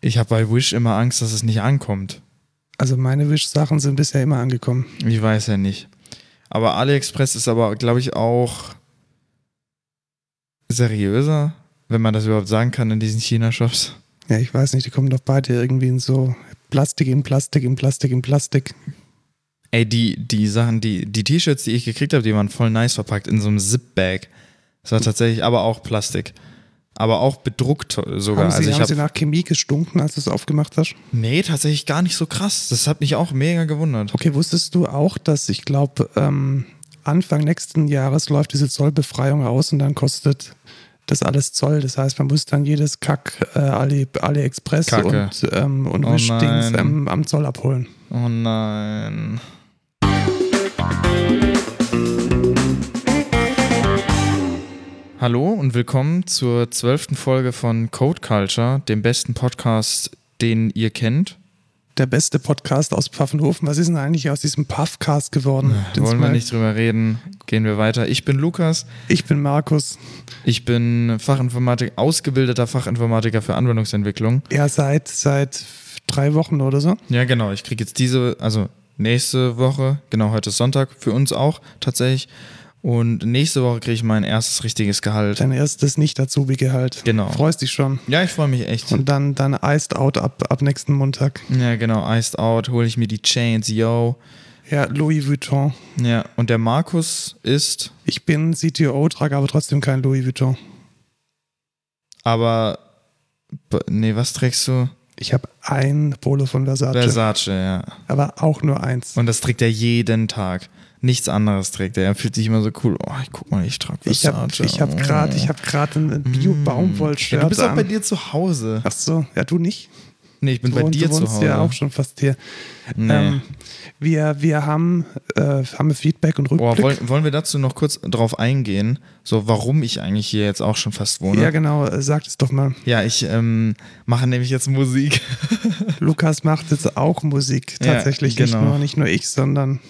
Ich habe bei Wish immer Angst, dass es nicht ankommt. Also meine Wish-Sachen sind bisher immer angekommen. Ich weiß ja nicht. Aber AliExpress ist aber, glaube ich, auch seriöser, wenn man das überhaupt sagen kann in diesen China-Shops. Ja, ich weiß nicht, die kommen doch beide irgendwie in so Plastik in Plastik in Plastik in Plastik. Ey, die, die Sachen, die, die T-Shirts, die ich gekriegt habe, die waren voll nice verpackt in so einem Zip-Bag. Das war tatsächlich aber auch Plastik. Aber auch bedruckt sogar. Haben, sie, also haben hab, sie nach Chemie gestunken, als du es aufgemacht hast? Nee, tatsächlich gar nicht so krass. Das hat mich auch mega gewundert. Okay, wusstest du auch, dass ich glaube, ähm, Anfang nächsten Jahres läuft diese Zollbefreiung aus und dann kostet das alles Zoll. Das heißt, man muss dann jedes Kack äh, Ali, AliExpress Kacke. und, ähm, und Oh Wischdings ähm, am Zoll abholen. Oh nein. Hallo und willkommen zur zwölften Folge von Code Culture, dem besten Podcast, den ihr kennt. Der beste Podcast aus Pfaffenhofen. Was ist denn eigentlich aus diesem Puffcast geworden? Den Wollen wir nicht drüber reden, gehen wir weiter. Ich bin Lukas, Ich bin Markus. ich bin Fachinformatik, ausgebildeter Fachinformatiker für Anwendungsentwicklung. Ja, seit, seit drei Wochen oder so. Ja, genau, ich kriege jetzt diese, also nächste Woche, genau, heute ist Sonntag, für uns auch tatsächlich. Und nächste Woche kriege ich mein erstes richtiges Gehalt. Dein erstes Nicht-Azubi-Gehalt. Genau. Freust dich schon. Ja, ich freue mich echt. Und dann, dann Iced Out ab, ab nächsten Montag. Ja, genau, Iced Out, hole ich mir die Chains, yo. Ja, Louis Vuitton. Ja, und der Markus ist, Ich bin CTO, trage aber trotzdem kein Louis Vuitton. aber, nee, was trägst du? Ich habe ein Polo von Versace, Versace, ja. aber auch nur eins. Und das trägt er jeden Tag. Nichts anderes trägt er. Er fühlt sich immer so cool. Oh, ich guck mal, ich trage Ich habe Versace. ich hab gerade hab grad ein Bio-Baumwoll-Shirt Ja, du bist auch bei dir zu Hause. Ach so, ja, du nicht? Nee, ich bin Du bei dir zu Hause. ja auch schon fast hier. Nee. Ähm, wir, wir haben, äh, haben Feedback und Boah, Rückblick. wollen, wollen wir dazu noch kurz drauf eingehen, so warum ich eigentlich hier jetzt auch schon fast wohne? ja, genau, äh, sag es doch mal. Ja, ich ähm, mache nämlich jetzt Musik. Lukas macht jetzt auch Musik, Ja, tatsächlich. genau. Nicht, nur, nicht nur ich, sondern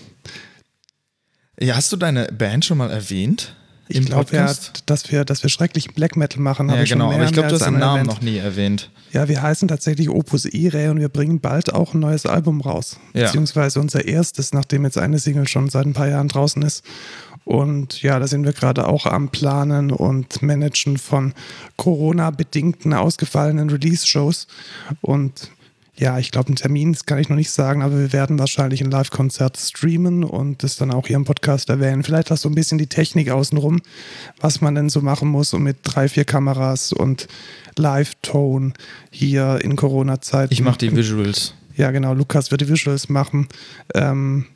Ja, hast du deine Band schon mal erwähnt? ich glaube ja, dass wir, dass wir schrecklichen Black Metal machen. Ja, habe ich schon genau, mehr, aber ich glaube, du hast den Namen erwähnt. noch nie erwähnt. Ja, wir heißen tatsächlich Opus Ire und wir bringen bald auch ein neues Album raus. Ja. Beziehungsweise unser erstes, nachdem jetzt eine Single schon seit ein paar Jahren draußen ist. Und ja, da sind wir gerade auch am Planen und Managen von Corona-bedingten ausgefallenen Release-Shows. Und ja, ich glaube, einen Termin das kann ich noch nicht sagen, aber wir werden wahrscheinlich ein Live-Konzert streamen und das dann auch hier im Podcast erwähnen. Vielleicht auch so ein bisschen die Technik außenrum, was man denn so machen muss und mit drei, vier Kameras und Live-Tone hier in Corona-Zeiten. Ich mache die Visuals. Ja, genau. Lukas wird die Visuals machen. Ähm,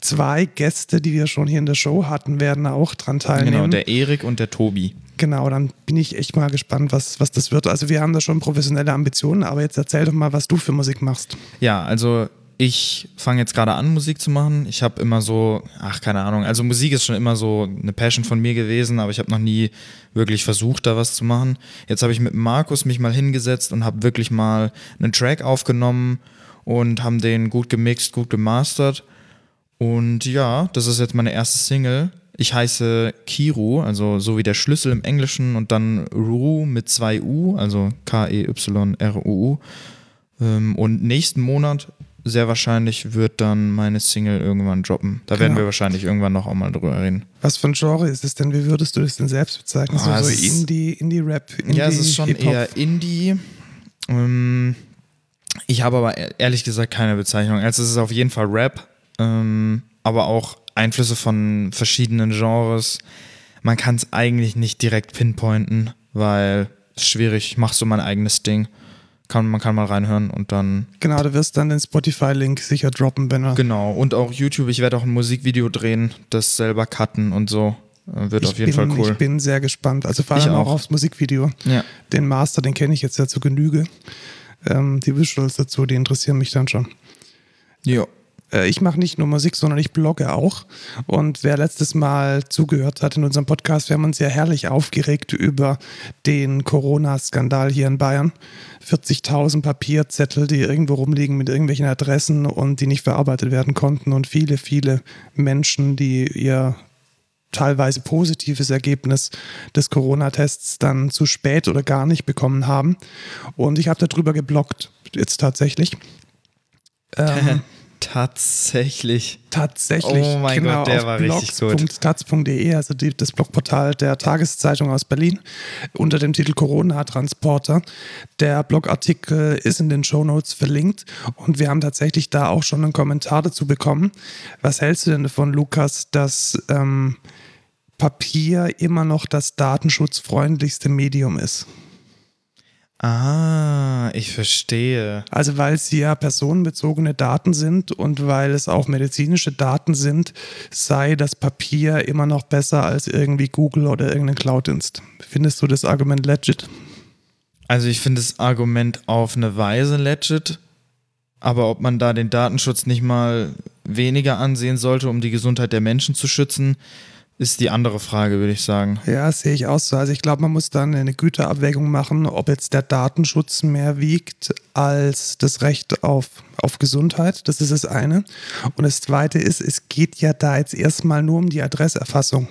zwei Gäste, die wir schon hier in der Show hatten, werden auch dran teilnehmen. Genau, der Erik und der Tobi. Genau, dann bin ich echt mal gespannt, was, was das wird. Also wir haben da schon professionelle Ambitionen, aber jetzt erzähl doch mal, was du für Musik machst. Ja, also ich fange jetzt gerade an, Musik zu machen. Ich habe immer so, ach, keine Ahnung. Also Musik ist schon immer so eine Passion von mir gewesen, aber ich habe noch nie wirklich versucht, da was zu machen. Jetzt habe ich mit Markus mich mal hingesetzt und habe wirklich mal einen Track aufgenommen und haben den gut gemixt, gut gemastert. Und ja, das ist jetzt meine erste Single. Ich heiße Kiru, also so wie der Schlüssel im Englischen und dann Ru mit zwei U, also K-E-Y-R-U-U. Ähm, Und nächsten Monat sehr wahrscheinlich wird dann meine Single irgendwann droppen. Da werden Genau. wir wahrscheinlich irgendwann noch auch mal drüber reden. Was für ein Genre ist es denn? Wie würdest du das denn selbst bezeichnen? Ah, so Indie, Indie-Rap, Indie, ja, es ist schon eher Indie. Ähm, ich habe aber e- ehrlich gesagt keine Bezeichnung. Also es ist auf jeden Fall Rap, ähm, aber auch Einflüsse von verschiedenen Genres. Man kann es eigentlich nicht direkt pinpointen, weil es schwierig. Ich mache so mein eigenes Ding. Kann, man kann mal reinhören und dann Genau, du wirst dann den Spotify-Link sicher droppen, wenn er. Genau, und auch YouTube. Ich werde auch ein Musikvideo drehen, das selber cutten und so. Äh, Wird ich auf jeden bin, Fall cool. Ich bin sehr gespannt. Also vor Ich allem auch auch. aufs Musikvideo. Ja. Den Master, den kenne ich jetzt ja zu Genüge. Ähm, die Visuals dazu, die interessieren mich dann schon. ja. Äh, ich mache nicht nur Musik, sondern ich blogge auch. Und wer letztes Mal zugehört hat in unserem Podcast, wir haben uns ja herrlich aufgeregt über den Corona-Skandal hier in Bayern. 40.000 Papierzettel, die irgendwo rumliegen mit irgendwelchen Adressen und die nicht verarbeitet werden konnten und viele, viele Menschen, die ihr teilweise positives Ergebnis des Corona-Tests dann zu spät oder gar nicht bekommen haben. Und ich habe darüber geblockt, jetzt tatsächlich. Ähm, Tatsächlich. Tatsächlich. Oh mein genau, Gott, der war richtig gut. Taz.de, also die, das Blogportal der Tageszeitung aus Berlin, unter dem Titel Corona-Transporter. Der Blogartikel ist in den Shownotes verlinkt und wir haben tatsächlich da auch schon einen Kommentar dazu bekommen. Was hältst du denn davon, Lukas, dass ähm, Papier immer noch das datenschutzfreundlichste Medium ist? Ah, ich verstehe. Also weil es ja personenbezogene Daten sind und weil es auch medizinische Daten sind, sei das Papier immer noch besser als irgendwie Google oder irgendein Cloud-Inst. Findest du das Argument legit? Also ich finde das Argument auf eine Weise legit, aber ob man da den Datenschutz nicht mal weniger ansehen sollte, um die Gesundheit der Menschen zu schützen, ist die andere Frage, würde ich sagen. Ja, sehe ich auch so. Also ich glaube, man muss dann eine Güterabwägung machen, ob jetzt der Datenschutz mehr wiegt als das Recht auf, auf Gesundheit. Das ist das eine. Und das zweite ist, es geht ja da jetzt erstmal nur um die Adresserfassung.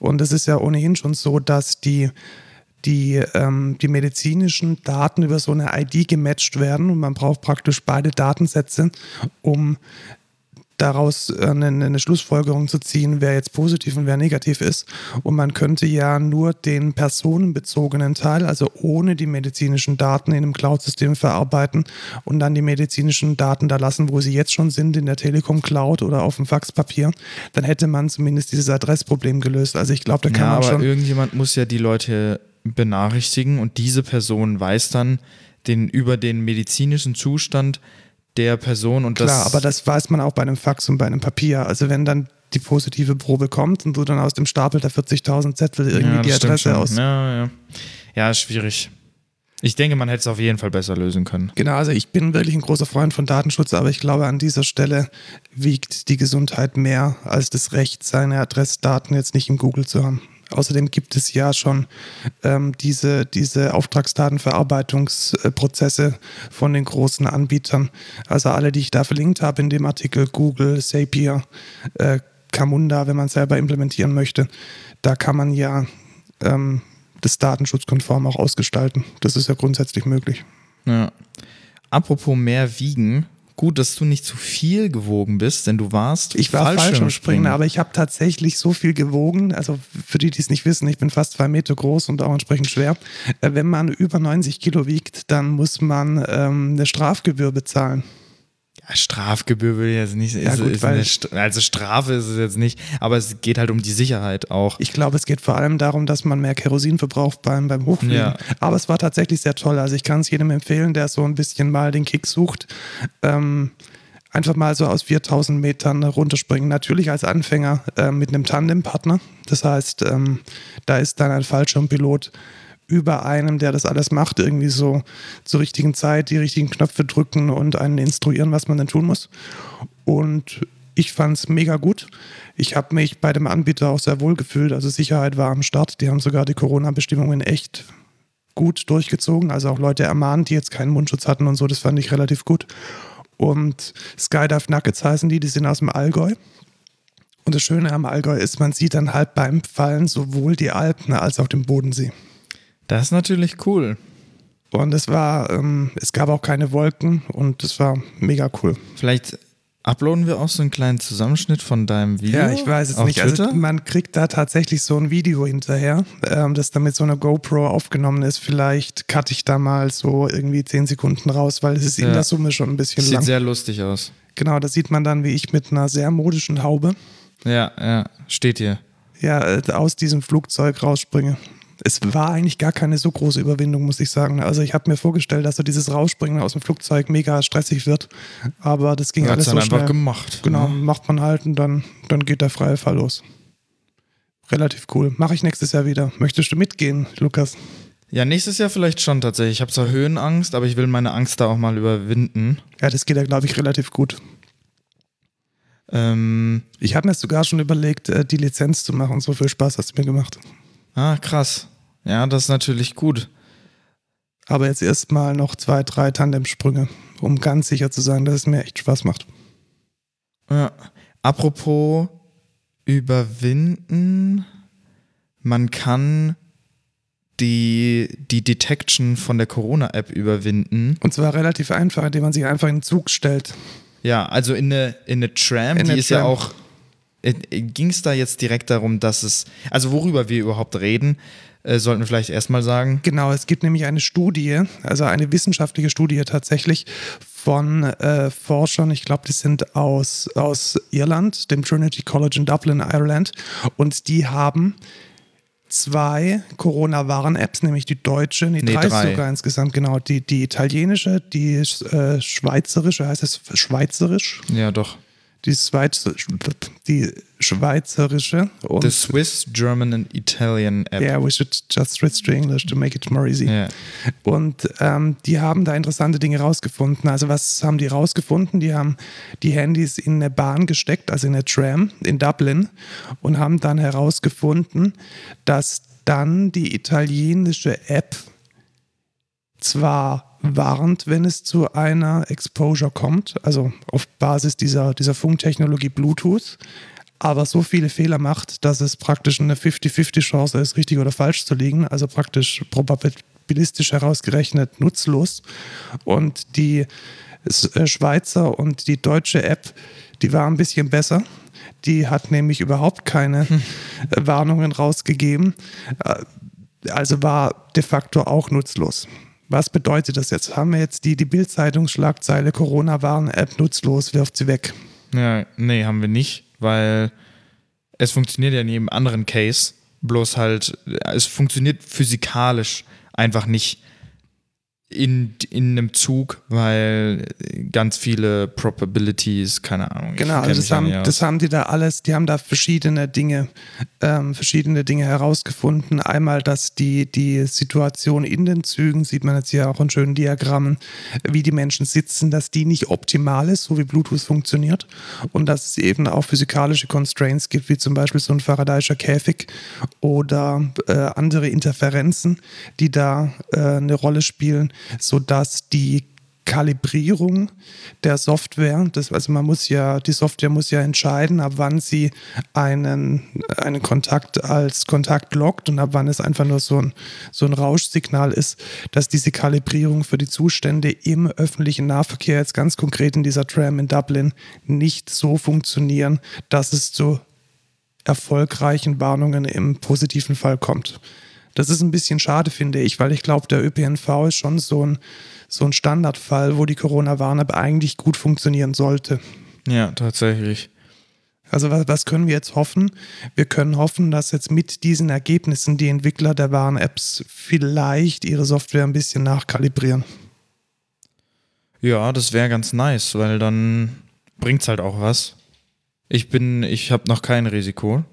Und es ist ja ohnehin schon so, dass die die, ähm, die medizinischen Daten über so eine ID gematcht werden und man braucht praktisch beide Datensätze, um daraus eine, eine, Schlussfolgerung zu ziehen, wer jetzt positiv und wer negativ ist. Und man könnte ja nur den personenbezogenen Teil, also ohne die medizinischen Daten in einem Cloud-System verarbeiten und dann die medizinischen Daten da lassen, wo sie jetzt schon sind, in der Telekom Cloud oder auf dem Faxpapier. Dann hätte man zumindest dieses Adressproblem gelöst. Also ich glaube, da kann ja, man aber schon. Irgendjemand muss ja die Leute benachrichtigen und diese Person weiß dann den, über den medizinischen Zustand der Person und Klar, aber das weiß man auch bei einem Fax und bei einem Papier. Also wenn dann die positive Probe kommt und du dann aus dem Stapel der 40.000 Zettel irgendwie ja, die Adresse aus. Ja, ja. ja, schwierig. Ich denke, man hätte es auf jeden Fall besser lösen können. Genau, also ich bin wirklich ein großer Freund von Datenschutz, aber ich glaube, an dieser Stelle wiegt die Gesundheit mehr als das Recht, seine Adressdaten jetzt nicht im Google zu haben. Außerdem gibt es ja schon ähm, diese, diese Auftragsdatenverarbeitungsprozesse von den großen Anbietern. Also alle, die ich da verlinkt habe in dem Artikel, Google, Zapier, äh, Camunda, wenn man selber implementieren möchte, da kann man ja ähm, das datenschutzkonform auch ausgestalten. Das ist ja grundsätzlich möglich. Ja. Apropos mehr wiegen, gut, dass du nicht zu viel gewogen bist, denn du warst Ich war Fallschirmspringen, aber ich habe tatsächlich so viel gewogen. Also für die, die es nicht wissen, ich bin fast zwei Meter groß und auch entsprechend schwer. Äh, wenn man über 90 Kilo wiegt, dann muss man ähm, eine Strafgebühr bezahlen. Strafgebühr würde ich jetzt nicht. Ja, ist, gut, ist eine, also Strafe ist es jetzt nicht, aber es geht halt um die Sicherheit auch. Ich glaube, es geht vor allem darum, dass man mehr Kerosin verbraucht beim, beim Hochfliegen. Ja. Aber es war tatsächlich sehr toll. Also ich kann es jedem empfehlen, der so ein bisschen mal den Kick sucht. Ähm, einfach mal so aus 4000 Metern runterspringen. Natürlich als Anfänger äh, mit einem Tandempartner. Das heißt, ähm, da ist dann ein Fallschirmpilot über einem, der das alles macht, irgendwie so zur richtigen Zeit die richtigen Knöpfe drücken und einen instruieren, was man dann tun muss. Und ich fand es mega gut. Ich habe mich bei dem Anbieter auch sehr wohl gefühlt. Also Sicherheit war am Start. Die haben sogar die Corona-Bestimmungen echt gut durchgezogen. Also auch Leute ermahnt, die jetzt keinen Mundschutz hatten und so. Das fand ich relativ gut. Und Skydive Nuggets heißen die, die sind aus dem Allgäu. Und das Schöne am Allgäu ist, man sieht dann halt beim Fallen sowohl die Alpen als auch den Bodensee. Das ist natürlich cool. Und es war, ähm, es gab auch keine Wolken und es war mega cool. Vielleicht uploaden wir auch so einen kleinen Zusammenschnitt von deinem Video. Ja, ich weiß es nicht. Also Twitter? Also man kriegt da tatsächlich so ein Video hinterher, ähm, das dann mit so einer GoPro aufgenommen ist. Vielleicht cutte ich da mal so irgendwie zehn Sekunden raus, weil es ist ja. in der Summe schon ein bisschen Sieht lang. Sieht sehr lustig aus. Genau, da sieht man dann, wie ich mit einer sehr modischen Haube. Ja, ja, steht hier. Ja, äh, aus diesem Flugzeug rausspringe es war eigentlich gar keine so große Überwindung, muss ich sagen. Also ich habe mir vorgestellt, dass so dieses Rausspringen aus dem Flugzeug mega stressig wird, aber das ging alles so dann schnell. einfach gemacht. Genau, ne? macht man halt und dann, dann geht der freie Fall los. Relativ cool. Mache ich nächstes Jahr wieder. Möchtest du mitgehen, Lukas? Ja, nächstes Jahr vielleicht schon tatsächlich. Ich habe zwar Höhenangst, aber ich will meine Angst da auch mal überwinden. Ja, das geht ja, glaube ich, relativ gut. Ähm, ich habe mir sogar schon überlegt, äh, die Lizenz zu machen. So viel Spaß hast du mir gemacht. Ah, krass. Ja, das ist natürlich gut. Aber jetzt erstmal noch zwei, drei Tandemsprünge, um ganz sicher zu sein, dass es mir echt Spaß macht. Ja. Apropos überwinden. Man kann die, die Detection von der Corona-App überwinden. Und zwar relativ einfach, indem man sich einfach in den Zug stellt. Ja, also in eine, in eine Tram, In die eine ist ja Tram. auch. Ging es da jetzt direkt darum, dass es. Also worüber wir überhaupt reden, äh, sollten wir vielleicht erstmal sagen. Genau, es gibt nämlich eine Studie, also eine wissenschaftliche Studie tatsächlich von äh, Forschern, ich glaube, die sind aus, aus Irland, dem Trinity College in Dublin, Ireland, und die haben zwei Corona-Warn-Apps, nämlich die deutsche, nee, Nee, drei, drei. sogar insgesamt, genau, die, die italienische, die äh, schweizerische, heißt es schweizerisch? Ja, doch. Die, Schweiz, die schweizerische und The Swiss, German and Italian App. Yeah, we should just switch to English to make it more easy. Ja. Und ähm, die haben da interessante Dinge rausgefunden. Also was haben die rausgefunden? Die haben die Handys in eine Bahn gesteckt, also in eine Tram in Dublin und haben dann herausgefunden, dass dann die italienische App zwar warnt, wenn es zu einer Exposure kommt, also auf Basis dieser, dieser Funktechnologie Bluetooth, aber so viele Fehler macht, dass es praktisch eine 50-50 Chance ist, richtig oder falsch zu liegen, also praktisch probabilistisch herausgerechnet nutzlos. Und die äh, Schweizer und die deutsche App, die war ein bisschen besser. Die hat nämlich überhaupt keine äh, Warnungen rausgegeben. Äh, Also war de facto auch nutzlos. Was bedeutet das jetzt? Haben wir jetzt die, die Bild-Zeitungsschlagzeile Corona-Warn-App nutzlos, wirft sie weg. Ja, nee, haben wir nicht, weil es funktioniert ja in jedem anderen Case, bloß halt, es funktioniert physikalisch einfach nicht in, in einem Zug, weil ganz viele Probabilities, keine Ahnung. Genau, also das haben, das haben die da alles, die haben da verschiedene Dinge, ähm, verschiedene Dinge herausgefunden. Einmal, dass die, die Situation in den Zügen, sieht man jetzt hier auch in schönen Diagrammen, wie die Menschen sitzen, dass die nicht optimal ist, so wie Bluetooth funktioniert. Und dass es eben auch physikalische Constraints gibt, wie zum Beispiel so ein Faradayischer Käfig oder äh, andere Interferenzen, die da äh, eine Rolle spielen, sodass die Kalibrierung der Software. Das, also man muss ja, die Software muss ja entscheiden, ab wann sie einen, einen Kontakt als Kontakt lockt und ab wann es einfach nur so ein, so ein Rauschsignal ist, dass diese Kalibrierung für die Zustände im öffentlichen Nahverkehr, jetzt ganz konkret in dieser Tram in Dublin, nicht so funktionieren, dass es zu erfolgreichen Warnungen im positiven Fall kommt. Das ist ein bisschen schade, finde ich, weil ich glaube, der ÖPNV ist schon so ein, so ein Standardfall, wo die Corona-Warn-App eigentlich gut funktionieren sollte. ja, tatsächlich. Also was, was können wir jetzt hoffen? Wir können hoffen, dass jetzt mit diesen Ergebnissen die Entwickler der Warn-Apps vielleicht ihre Software ein bisschen nachkalibrieren. Ja, das wäre ganz nice, weil dann bringt's halt auch was. Ich bin, ich habe noch kein Risiko.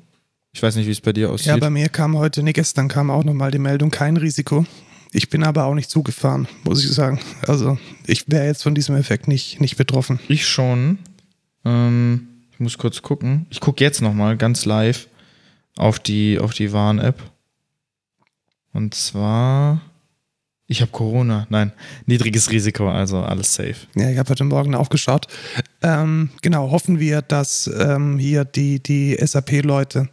Ich weiß nicht, wie es bei dir aussieht. Ja, bei mir kam heute, nee, gestern kam auch nochmal die Meldung, kein Risiko. Ich bin aber auch nicht zugefahren, muss ich sagen. Also ich wäre jetzt von diesem Effekt nicht, nicht betroffen. Ich schon. Ähm, ich muss kurz gucken. Ich gucke jetzt nochmal ganz live auf die, auf die Warn-App. Und zwar. Ich habe Corona. Nein, niedriges Risiko, also alles safe. Ja, ich habe heute Morgen auch geschaut. Ähm, genau, hoffen wir, dass ähm, hier die, die SAP-Leute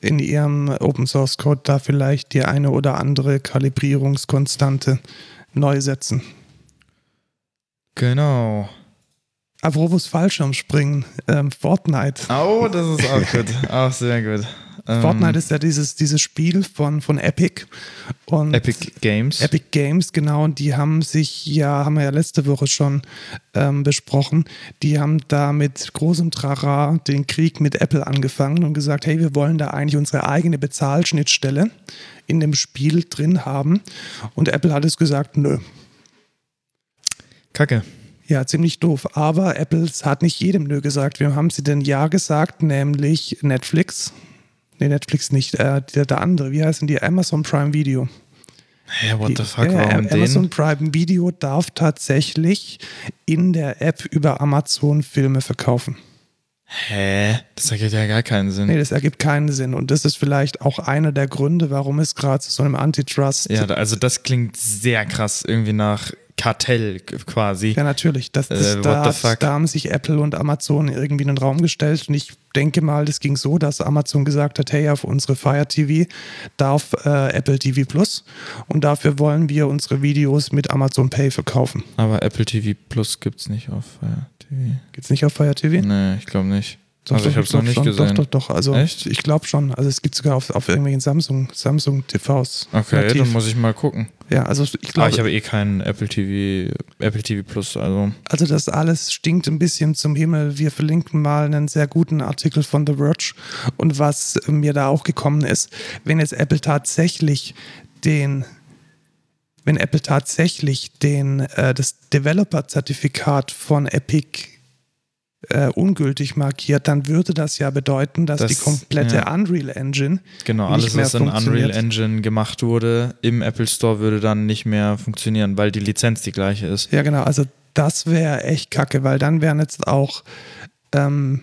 in ihrem Open Source Code da vielleicht die eine oder andere Kalibrierungskonstante neu setzen. Genau. Apropos Fallschirmspringen, ähm, Fortnite. Oh, das ist auch gut. Auch sehr gut. Ähm, Fortnite ist ja dieses, dieses Spiel von, von Epic. Und Epic Games. Epic Games, genau, und die haben sich ja, haben wir ja letzte Woche schon ähm, besprochen, die haben da mit großem Trara den Krieg mit Apple angefangen und gesagt, hey, wir wollen da eigentlich unsere eigene Bezahlschnittstelle in dem Spiel drin haben. Und Apple hat es gesagt, nö. Kacke. Ja, ziemlich doof. Aber Apple hat nicht jedem Nö gesagt. Wir haben sie denn Ja gesagt, nämlich Netflix. Nee, Netflix nicht. Äh, der, der andere, wie heißen die? Amazon Prime Video. Hä, what the fuck, Ja, warum Amazon den? Prime Video darf tatsächlich in der App über Amazon Filme verkaufen. Hä? Das ergibt ja gar keinen Sinn. Nee, das ergibt keinen Sinn. Und das ist vielleicht auch einer der Gründe, warum es gerade zu so einem Antitrust. Ja, also das klingt sehr krass irgendwie nach Kartell quasi. Ja, natürlich. Das, das, Äh, da, fuck? da haben sich Apple und Amazon irgendwie in den Raum gestellt. Und ich denke mal, das ging so, dass Amazon gesagt hat, hey, auf unsere Fire TV darf äh, Apple TV Plus und dafür wollen wir unsere Videos mit Amazon Pay verkaufen. Aber Apple TV Plus gibt's nicht auf Fire TV. Geht's nicht auf Fire TV? Nee, ich glaube nicht. Doch, also ich habe es noch nicht schon, gesehen. Doch, doch, doch. Also Echt? ich glaube schon. Also es gibt sogar auf, auf irgendwelchen Samsung, Samsung TVs. Okay, nativ. dann muss ich mal gucken. ja, also ich Aber glaube, ich habe eh keinen Apple TV, Apple TV Plus, also. also das alles stinkt ein bisschen zum Himmel. Wir verlinken mal einen sehr guten Artikel von The Verge. Und was mir da auch gekommen ist, wenn jetzt Apple tatsächlich den wenn Apple tatsächlich den, äh, das Developer-Zertifikat von Epic äh, ungültig markiert, dann würde das ja bedeuten, dass Das- die komplette ja. Unreal Engine Genau, alles, mehr was in. Unreal Engine gemacht wurde, im Apple Store würde dann nicht mehr funktionieren, weil die Lizenz die gleiche ist. Ja, genau. Also das wäre echt kacke, weil dann wären jetzt auch ähm,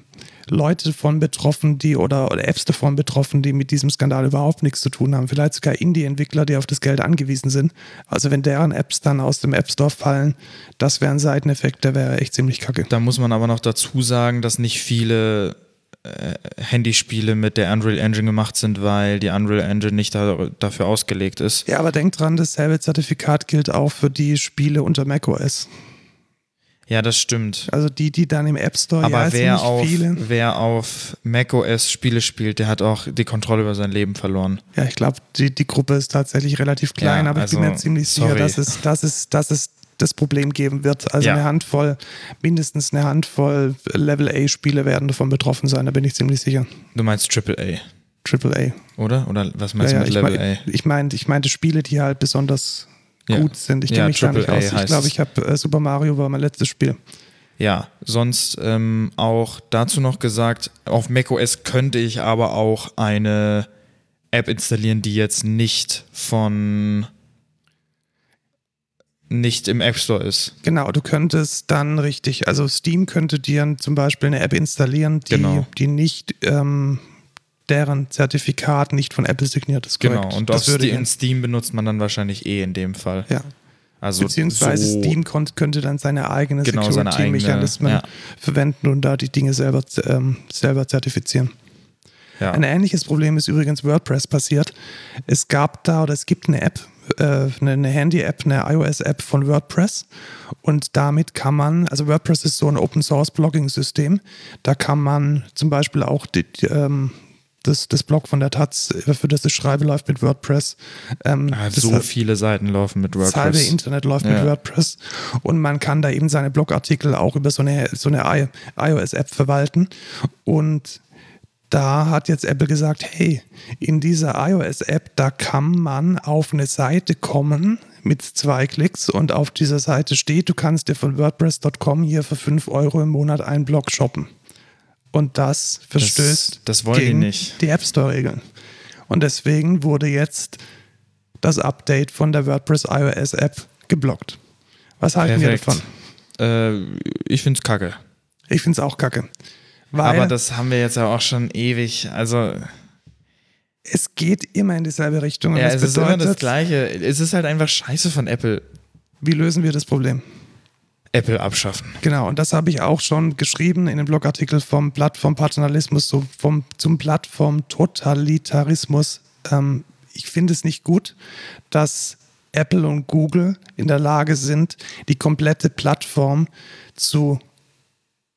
Leute davon betroffen, die oder, oder Apps davon betroffen, die mit diesem Skandal überhaupt nichts zu tun haben. Vielleicht sogar Indie-Entwickler, die auf das Geld angewiesen sind. Also wenn deren Apps dann aus dem App Store fallen, das wäre ein Seiteneffekt, der wäre echt ziemlich kacke. Da muss man aber noch dazu sagen, dass nicht viele äh, Handyspiele mit der Unreal Engine gemacht sind, weil die Unreal Engine nicht da, dafür ausgelegt ist. Ja, aber denkt dran, dasselbe Zertifikat gilt auch für die Spiele unter macOS. Ja, das stimmt. Also die, die dann im App Store, Aber ja, sind wer auf, viele. wer auf macOS Spiele spielt, der hat auch die Kontrolle über sein Leben verloren. Ja, ich glaube, die, die Gruppe ist tatsächlich relativ klein, Ja, aber ich bin also, mir ziemlich sicher, sorry. dass es, dass, es, dass es das Problem geben wird. Also Ja. eine Handvoll, mindestens eine Handvoll Level A-Spiele werden davon betroffen sein, da bin ich ziemlich sicher. Du meinst AAA, Triple A. oder? Oder was meinst ja, du mit ich, Level mein, A? ich meinte ich meinte Spiele, die halt besonders Ja. gut sind. Ich kenne Ja, mich gar nicht Triple A aus. Ich glaube, ich habe äh, Super Mario war mein letztes Spiel. Ja, sonst ähm, auch dazu noch gesagt, auf macOS könnte ich aber auch eine App installieren, die jetzt nicht von nicht im App Store ist. Genau, du könntest dann richtig, also Steam könnte dir zum Beispiel eine App installieren, die, Genau. die nicht ähm, deren Zertifikat nicht von Apple signiert ist. Genau, und das würde in Steam benutzt man dann wahrscheinlich eh in dem Fall. Ja. Also Beziehungsweise so, Steam könnte dann seine eigenen Genau, Security-Mechanismen eigene, verwenden und da die Dinge selber, ähm, selber zertifizieren. Ja. Ein ähnliches Problem ist übrigens WordPress passiert. Es gab da oder es gibt eine App, äh, eine, eine Handy-App, eine iOS-App von WordPress und damit kann man, also WordPress ist so ein Open-Source-Blogging-System, da kann man zum Beispiel auch die, die, ähm, das, das Blog von der Taz, für das ich schreibe, läuft mit WordPress. Ähm, Ah, so viele Seiten laufen mit das halbe WordPress. Internet läuft Ja. mit WordPress und man kann da eben seine Blogartikel auch über so eine, so eine iOS-App verwalten. Und da hat jetzt Apple gesagt, hey, in dieser iOS-App, da kann man auf eine Seite kommen mit zwei Klicks und auf dieser Seite steht, du kannst dir von WordPress.com hier für 5 Euro im Monat einen Blog shoppen. Und das verstößt das wollen die gegen nicht. die App Store-Regeln. Und deswegen wurde jetzt das Update von der WordPress iOS App geblockt. Was halten Perfekt. wir davon? Äh, ich find's kacke. Ich finde es auch kacke. Aber das haben wir jetzt ja auch schon ewig. Also, es geht immer in dieselbe Richtung. Ja, das es ist immer das bedeutet, Gleiche. Es ist halt einfach scheiße von Apple. wie lösen wir das Problem? Apple abschaffen. Genau, und das habe ich auch schon geschrieben in dem Blogartikel vom Plattformpaternalismus so vom, zum Plattformtotalitarismus. Ähm, ich finde es nicht gut, dass Apple und Google in der Lage sind, die komplette Plattform zu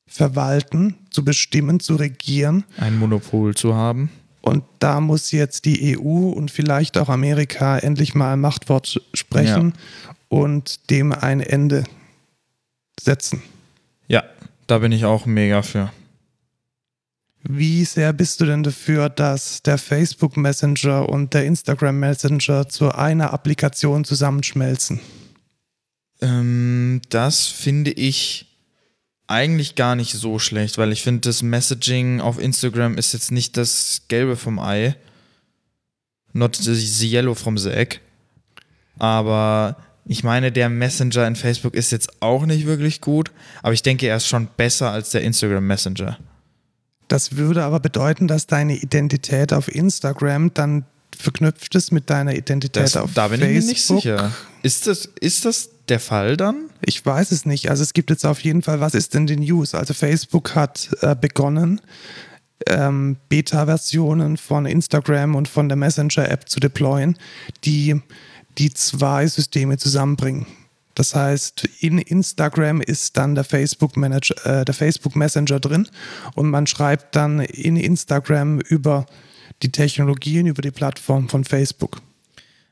verwalten, zu bestimmen, zu regieren. Ein Monopol zu haben. Und da muss jetzt die EU und vielleicht auch Amerika endlich mal ein Machtwort sprechen und dem ein Ende setzen. Ja, da bin ich auch mega für. Wie sehr bist du denn dafür, dass der Facebook Messenger und der Instagram Messenger zu einer Applikation zusammenschmelzen? Ähm, das finde ich eigentlich gar nicht so schlecht, weil ich finde, das Messaging auf Instagram ist jetzt nicht das Gelbe vom Ei. Not the, the yellow from the egg. Aber ich meine, der Messenger in Facebook ist jetzt auch nicht wirklich gut, aber ich denke, er ist schon besser als der Instagram Messenger. Das würde aber bedeuten, dass deine Identität auf Instagram dann verknüpft es mit deiner Identität Das, auf da bin Facebook. ich mir nicht sicher. Ist das, ist das der Fall dann? Ich weiß es nicht. Also es gibt jetzt auf jeden Fall, was ist denn die News? Also Facebook hat äh, begonnen, ähm, Beta-Versionen von Instagram und von der Messenger-App zu deployen, die die zwei Systeme zusammenbringen. Das heißt, in Instagram ist dann der Facebook, Manager, äh, der Facebook Messenger drin und man schreibt dann in Instagram über die Technologien, über die Plattform von Facebook.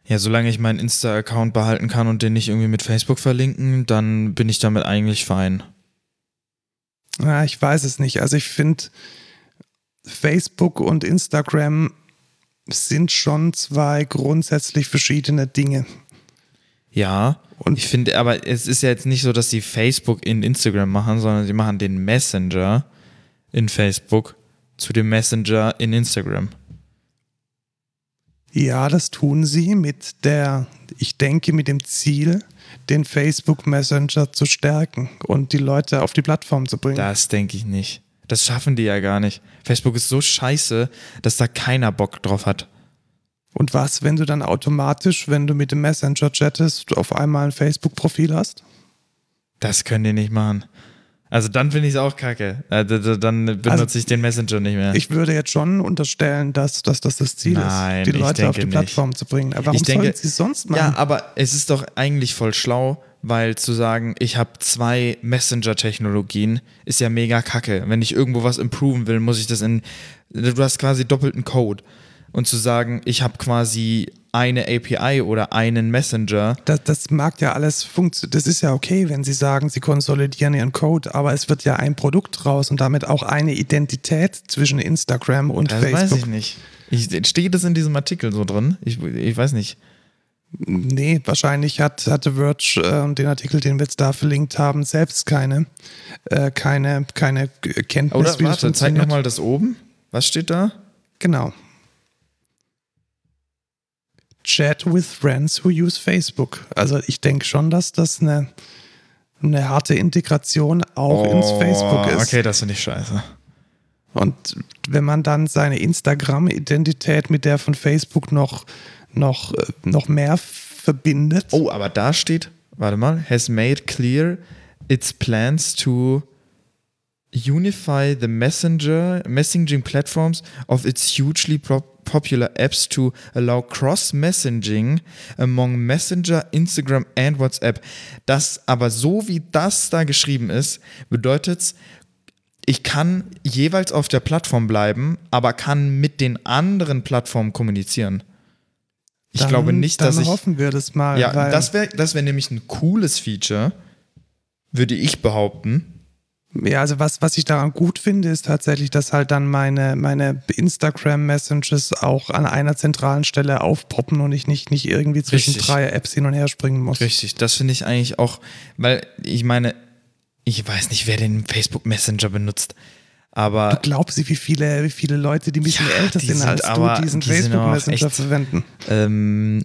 Ja, solange ich meinen Insta-Account behalten kann und den nicht irgendwie mit Facebook verlinken, dann bin ich damit eigentlich fein. Ja, ich weiß es nicht. Also ich finde, Facebook und Instagram sind schon zwei grundsätzlich verschiedene Dinge. Ja, Und- und ich finde, aber es ist ja jetzt nicht so, dass sie Facebook in Instagram machen, sondern sie machen den Messenger in Facebook zu dem Messenger in Instagram. Ja, das tun sie mit der, ich denke, mit dem Ziel, den Facebook Messenger zu stärken und die Leute auf die Plattform zu bringen. Das denke ich nicht. Das schaffen die ja gar nicht. Facebook ist so scheiße, dass da keiner Bock drauf hat. Und was, wenn du dann automatisch, wenn du mit dem Messenger chattest, auf einmal ein Facebook-Profil hast? Das können die nicht machen. Also dann finde ich es auch kacke. Also, dann benutze Also, ich den Messenger nicht mehr. Ich würde jetzt schon unterstellen, dass, dass das das Ziel Nein, ist, die Leute auf die nicht. Plattform zu bringen. Aber warum Ich denke- sollen sie es sonst machen? Ja, aber es ist doch eigentlich voll schlau, weil zu sagen, ich habe zwei Messenger-Technologien, ist ja mega kacke. Wenn ich irgendwo was improven will, muss ich das in. Du hast quasi doppelten Code. Und zu sagen, ich habe quasi eine API oder einen Messenger, Das, das mag ja alles funktionieren. Das ist ja okay, wenn Sie sagen, Sie konsolidieren Ihren Code, aber es wird ja ein Produkt raus und damit auch eine Identität zwischen Instagram und das Facebook. weiß ich nicht. Ich, steht das in diesem Artikel so drin? Ich, ich weiß nicht. Nee, wahrscheinlich hat, hatte Verge äh, den Artikel, den wir jetzt da verlinkt haben, selbst keine, äh, keine, keine Kenntnis, Oder wie warte, zeig nochmal das oben. Was steht da? Genau. Chat with friends who use Facebook. Also ich denke schon, dass das eine, eine harte Integration auch ins Facebook ist. Oh, Okay, das finde ich scheiße. Und wenn man dann seine Instagram-Identität mit der von Facebook noch, noch, äh, noch mehr verbindet, Oh, aber da steht, warte mal, has made clear its plans to unify the messenger messaging platforms of its hugely popular apps to allow cross messaging among Messenger, Instagram and WhatsApp. Das aber so wie das da geschrieben ist, bedeutet ich kann jeweils auf der Plattform bleiben, aber kann mit den anderen Plattformen kommunizieren. Ich dann, glaube nicht, dass ich hoffen wir das mal. ja, das wäre das wär nämlich ein cooles Feature, würde ich behaupten. Ja, also was, was ich daran gut finde, ist tatsächlich, dass halt dann meine, meine Instagram-Messages auch an einer zentralen Stelle aufpoppen und ich nicht, nicht irgendwie zwischen Richtig. drei Apps hin und her springen muss. Richtig, das finde ich eigentlich auch, weil ich meine, ich weiß nicht, wer den Facebook Messenger benutzt, aber Glaubst du, wie viele, wie viele Leute, die ein bisschen Ja, älter die sind als aber- du, diesen die Facebook-Messenger verwenden? ähm,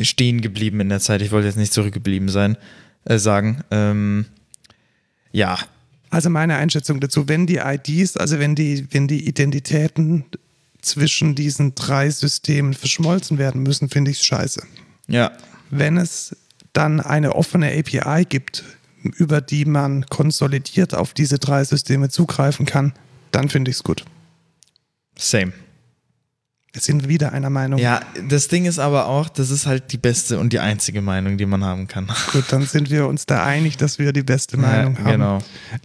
stehen geblieben in der Zeit. Ich wollte jetzt nicht zurückgeblieben sein, äh, sagen. Ähm, ja, Also meine Einschätzung dazu, wenn die IDs, also wenn die, wenn die Identitäten zwischen diesen drei Systemen verschmolzen werden müssen, finde ich es scheiße. ja, Wenn es dann eine offene API gibt, über die man konsolidiert auf diese drei Systeme zugreifen kann, dann finde ich es gut. same. Wir sind wieder einer Meinung. Ja, das Ding ist aber auch, das ist halt die beste und die einzige Meinung, die man haben kann. Gut, dann sind wir uns da einig, dass wir die beste Meinung Ja, haben. genau.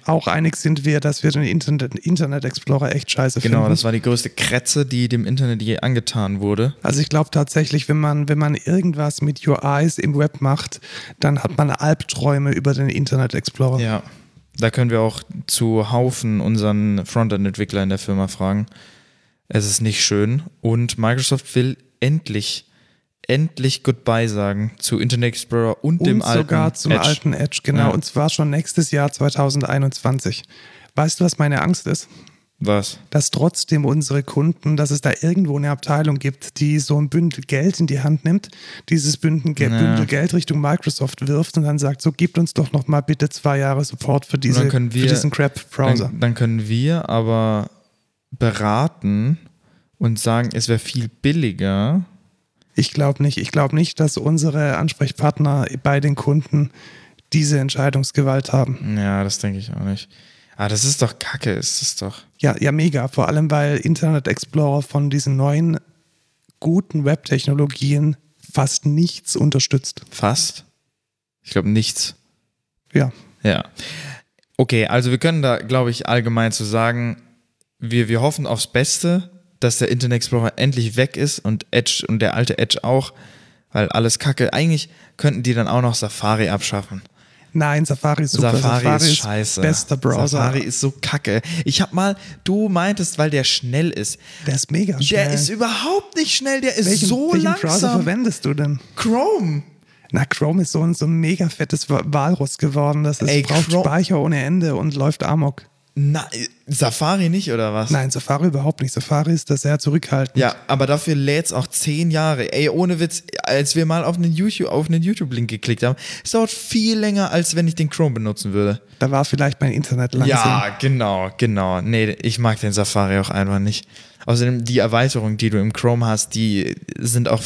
Auch einig sind wir, dass wir den Internet, Internet Explorer echt scheiße Genau, finden. das war die größte Kretze, die dem Internet je angetan wurde. Also ich glaube tatsächlich, wenn man, wenn man irgendwas mit UIs im Web macht, dann hat man Albträume über den Internet Explorer. Ja, da können wir auch zu Haufen unseren Frontend-Entwickler in der Firma fragen. Es ist nicht schön und Microsoft will endlich, endlich Goodbye sagen zu Internet Explorer und, Und dem alten sogar zum Edge. alten Edge, genau. Ja. Und zwar schon nächstes Jahr 2021. Weißt du, was meine Angst ist? Was? Dass trotzdem unsere Kunden, dass es da irgendwo eine Abteilung gibt, die so ein Bündel Geld in die Hand nimmt, dieses Bündel, Ge Ja. Bündel Geld Richtung Microsoft wirft und dann sagt, so gebt uns doch noch mal bitte zwei Jahre Support für, diese, wir- für diesen Crap-Browser. Dann, dann können wir aber beraten und sagen, es wäre viel billiger. Ich glaube nicht. Ich glaube nicht, dass unsere Ansprechpartner bei den Kunden diese Entscheidungsgewalt haben. Ja, das denke ich auch nicht. Ah, das ist doch Kacke, ist das doch. Ja, ja, mega. Vor allem, weil Internet Explorer von diesen neuen guten Web-Technologien fast nichts unterstützt. Fast? Ich glaube nichts. Ja. Ja. Okay, also wir können da, glaube ich, allgemein zu sagen, wir, wir hoffen aufs Beste, dass der Internet Explorer endlich weg ist und Edge und der alte Edge auch, weil alles Kacke. Eigentlich könnten die dann auch noch Safari abschaffen. Nein, Safari ist super. Safari, Safari ist scheiße. Bester Browser. Safari ist so kacke. Ich hab mal, du meintest, weil der schnell ist. Der ist mega schnell. Der ist überhaupt nicht schnell, der ist welchen, so welchen langsam. Browser verwendest du denn? Chrome. Na, Chrome ist so ein, so ein mega fettes Walrus geworden. Das ist, Ey, braucht Chrome- Speicher ohne Ende und läuft amok. Na, Safari nicht, oder was? Nein, Safari überhaupt nicht. Safari ist da sehr zurückhaltend. Ja, aber dafür lädt's auch zehn Jahre. Ey, ohne Witz, als wir mal auf einen YouTube, auf einen YouTube-Link geklickt haben, es dauert viel länger, als wenn ich den Chrome benutzen würde. Da war vielleicht mein Internet langsam. Ja, genau, genau. Nee, ich mag den Safari auch einfach nicht. Außerdem, die Erweiterungen, die du im Chrome hast, die sind auch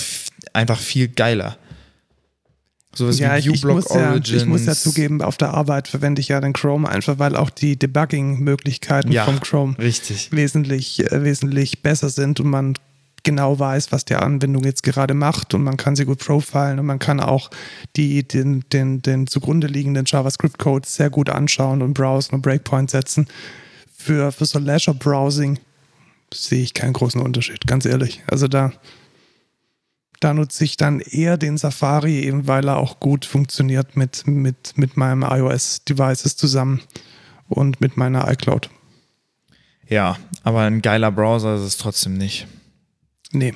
einfach viel geiler. Sowas Ja, wie uBlock muss ja, Origins. ich muss ja zugeben, auf der Arbeit verwende ich ja den Chrome einfach, weil auch die Debugging-Möglichkeiten Ja, vom Chrome richtig. wesentlich, äh, wesentlich besser sind und man genau weiß, was die Anwendung jetzt gerade macht und man kann sie gut profilen und man kann auch die, den, den, den zugrunde liegenden JavaScript-Code sehr gut anschauen und browsen und Breakpoint setzen. Für, für so Leisure-Browsing sehe ich keinen großen Unterschied, ganz ehrlich. Also da, da nutze ich dann eher den Safari, eben weil er auch gut funktioniert mit, mit, mit meinem iOS-Devices zusammen und mit meiner iCloud. Ja, aber ein geiler Browser ist es trotzdem nicht. Nee.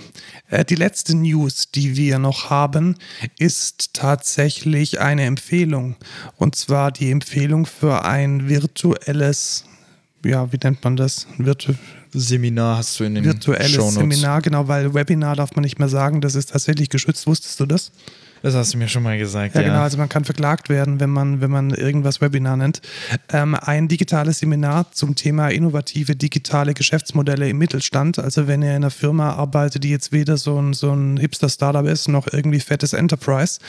Äh, die letzte News, die wir noch haben, ist tatsächlich eine Empfehlung. Und zwar die Empfehlung für ein virtuelles, ja, wie nennt man das? Virtu Seminar hast du in den virtuelles Shownotes. Seminar, genau, weil Webinar darf man nicht mehr sagen, das ist tatsächlich geschützt. Wusstest du das? Das hast du mir schon mal gesagt, Ja, ja. genau, also man kann verklagt werden, wenn man, wenn man irgendwas Webinar nennt. Ähm, ein digitales Seminar zum Thema innovative digitale Geschäftsmodelle im Mittelstand. Also wenn ihr in einer Firma arbeitet, die jetzt weder so ein, so ein Hipster-Startup ist, noch irgendwie fettes Enterprise,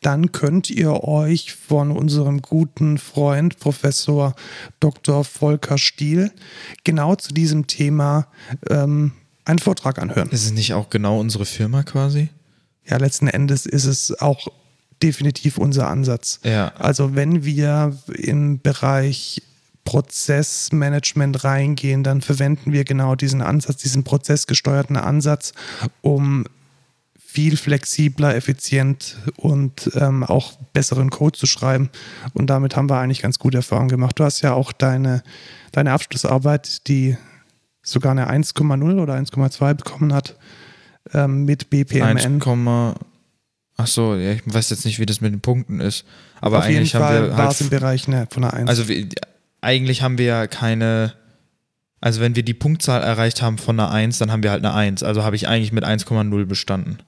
dann könnt ihr euch von unserem guten Freund Professor Dr. Volker Stiel genau zu diesem Thema ähm, einen Vortrag anhören. Ist es nicht auch genau unsere Firma quasi? Ja, letzten Endes ist es auch definitiv unser Ansatz. Ja. Also wenn wir im Bereich Prozessmanagement reingehen, dann verwenden wir genau diesen Ansatz, diesen prozessgesteuerten Ansatz, um viel flexibler, effizient und ähm, auch besseren Code zu schreiben. Und damit haben wir eigentlich ganz gute Erfahrungen gemacht. Du hast ja auch deine, deine Abschlussarbeit, die sogar eine 1,0 oder 1,2 bekommen hat, ähm, mit BPMN. 1, ach so, ja, ich weiß jetzt nicht, wie das mit den Punkten ist. Aber Auf jeden eigentlich haben Fall wir war es im halt, Bereich ne, von einer 1. also wir, eigentlich haben wir ja keine, also wenn wir die Punktzahl erreicht haben von einer 1, dann haben wir halt eine 1. Also habe ich eigentlich mit 1,0 bestanden.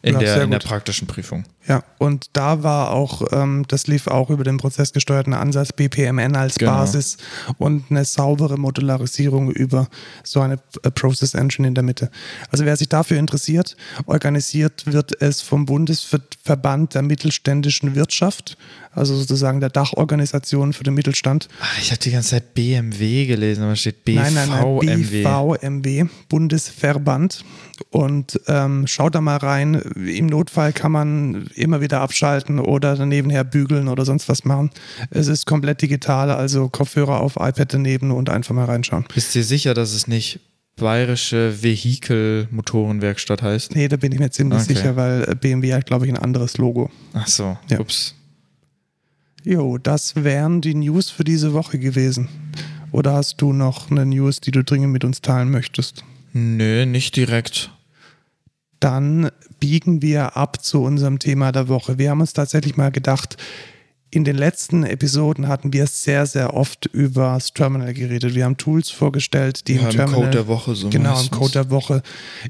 In, Ja, der, in der praktischen Prüfung. ja, und da war auch, ähm, das lief auch über den prozessgesteuerten Ansatz BPMN als Genau. Basis und eine saubere Modularisierung über so eine äh, Process Engine in der Mitte. Also wer sich dafür interessiert, organisiert wird es vom Bundesverband der mittelständischen Wirtschaft, also sozusagen der Dachorganisation für den Mittelstand. Ah, ich habe die ganze Zeit BMW gelesen, aber es steht BVMW. Nein, nein, nein, BVMW, Bundesverband. Und ähm, schaut da mal rein. Im Notfall kann man immer wieder abschalten oder daneben her bügeln oder sonst was machen. Es ist komplett digital, also Kopfhörer auf, iPad daneben und einfach mal reinschauen. Bist du dir sicher, dass es nicht Bayerische Vehikelmotorenwerkstatt heißt? Nee, da bin ich mir ziemlich Okay. sicher, weil BMW hat, glaube ich, ein anderes Logo. Ach so, Ja. ups. Jo, das wären die News für diese Woche gewesen. Oder hast du noch eine News, die du dringend mit uns teilen möchtest? Nö, nicht direkt. dann biegen wir ab zu unserem Thema der Woche. Wir haben uns tatsächlich mal gedacht, in den letzten Episoden hatten wir sehr, sehr oft über das Terminal geredet. Wir haben Tools vorgestellt, die Ja, im im Terminal. Code der Woche so Genau, im meistens. Code der Woche,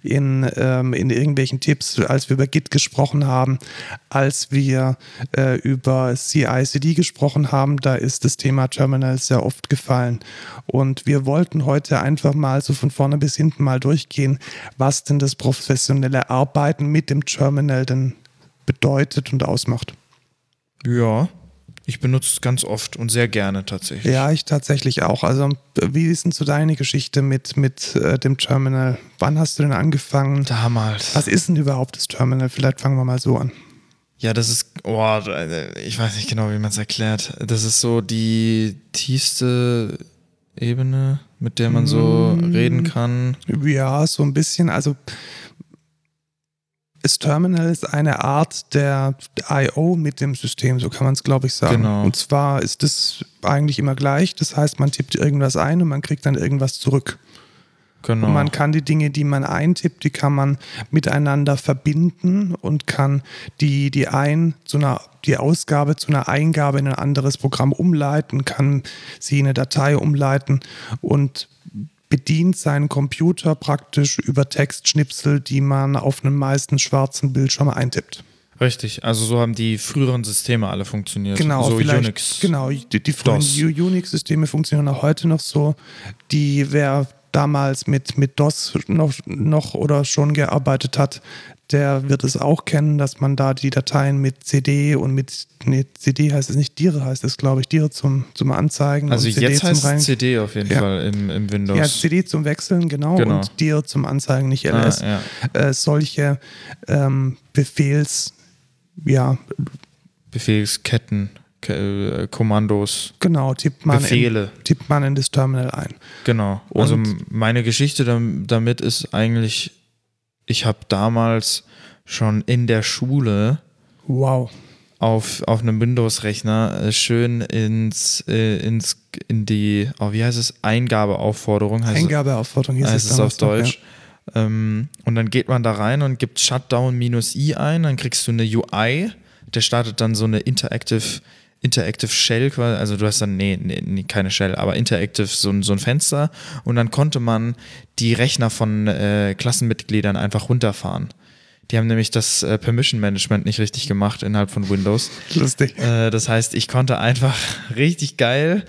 in, ähm, in irgendwelchen Tipps, als wir über Git gesprochen haben, als wir äh, über CI/CD gesprochen haben, da ist das Thema Terminal sehr oft gefallen. Und wir wollten heute einfach mal so von vorne bis hinten mal durchgehen, was denn das professionelle Arbeiten mit dem Terminal denn bedeutet und ausmacht. Ja, ich benutze es ganz oft und sehr gerne tatsächlich. Ja, ich tatsächlich auch. Also, wie ist denn so deine Geschichte mit, mit äh, dem Terminal? Wann hast du denn angefangen? Damals. Was ist denn überhaupt das Terminal? Vielleicht fangen wir mal so an. Ja, das ist, oh, ich weiß nicht genau, wie man es erklärt. Das ist so die tiefste Ebene, mit der man so Mm. reden kann. Ja, so ein bisschen. Also, das Terminal ist eine Art der I.O. mit dem System, so kann man es, glaube ich, sagen. Genau. Und zwar ist es eigentlich immer gleich. Das heißt, man tippt irgendwas ein und man kriegt dann irgendwas zurück. Genau. Und man kann die Dinge, die man eintippt, die kann man miteinander verbinden und kann die, die ein zu einer, die Ausgabe zu einer Eingabe in ein anderes Programm umleiten, kann sie in eine Datei umleiten und bedient seinen Computer praktisch über Textschnipsel, die man auf einem meistens schwarzen Bildschirm eintippt. Richtig, also so haben die früheren Systeme alle funktioniert. Genau, so Unix. Genau, die, die frühen Unix-Systeme funktionieren auch heute noch so. Die, wer damals mit, mit DOS noch, noch oder schon gearbeitet hat, der wird es auch kennen, dass man da die Dateien mit CD und mit, nee, CD heißt es nicht, Dire heißt es, glaube ich, Dire zum, zum Anzeigen. Also jetzt zum heißt es CD auf jeden Ja. Fall im, im Windows. Ja, CD zum Wechseln, genau, Genau. und Dire zum Anzeigen, nicht Ah, LS. ja. äh, solche ähm, Befehls, ja, Befehlsketten, Ke- äh, Kommandos, genau, tippt man, Befehle. In, tippt man in das Terminal ein. Genau. Also Und- m- meine Geschichte dam- damit ist eigentlich, ich habe damals schon in der Schule Wow. auf, auf einem Windows-Rechner äh, schön ins, äh, ins in die, oh, wie heißt es, Eingabeaufforderung heißt es- Eingabeaufforderung hieß heißt es es auf damals noch, Deutsch. Ähm, und dann geht man da rein und gibt Shutdown minus i ein, dann kriegst du eine UI, der startet dann so eine Interactive, Interactive Shell, quasi. also du hast dann, nee, nee, nee keine Shell, aber Interactive, so, ein- so ein Fenster und dann konnte man die Rechner von äh, Klassenmitgliedern einfach runterfahren. Die haben nämlich das äh, Permission Management nicht richtig gemacht innerhalb von Windows. Lustig. Äh, das heißt, ich konnte einfach richtig geil,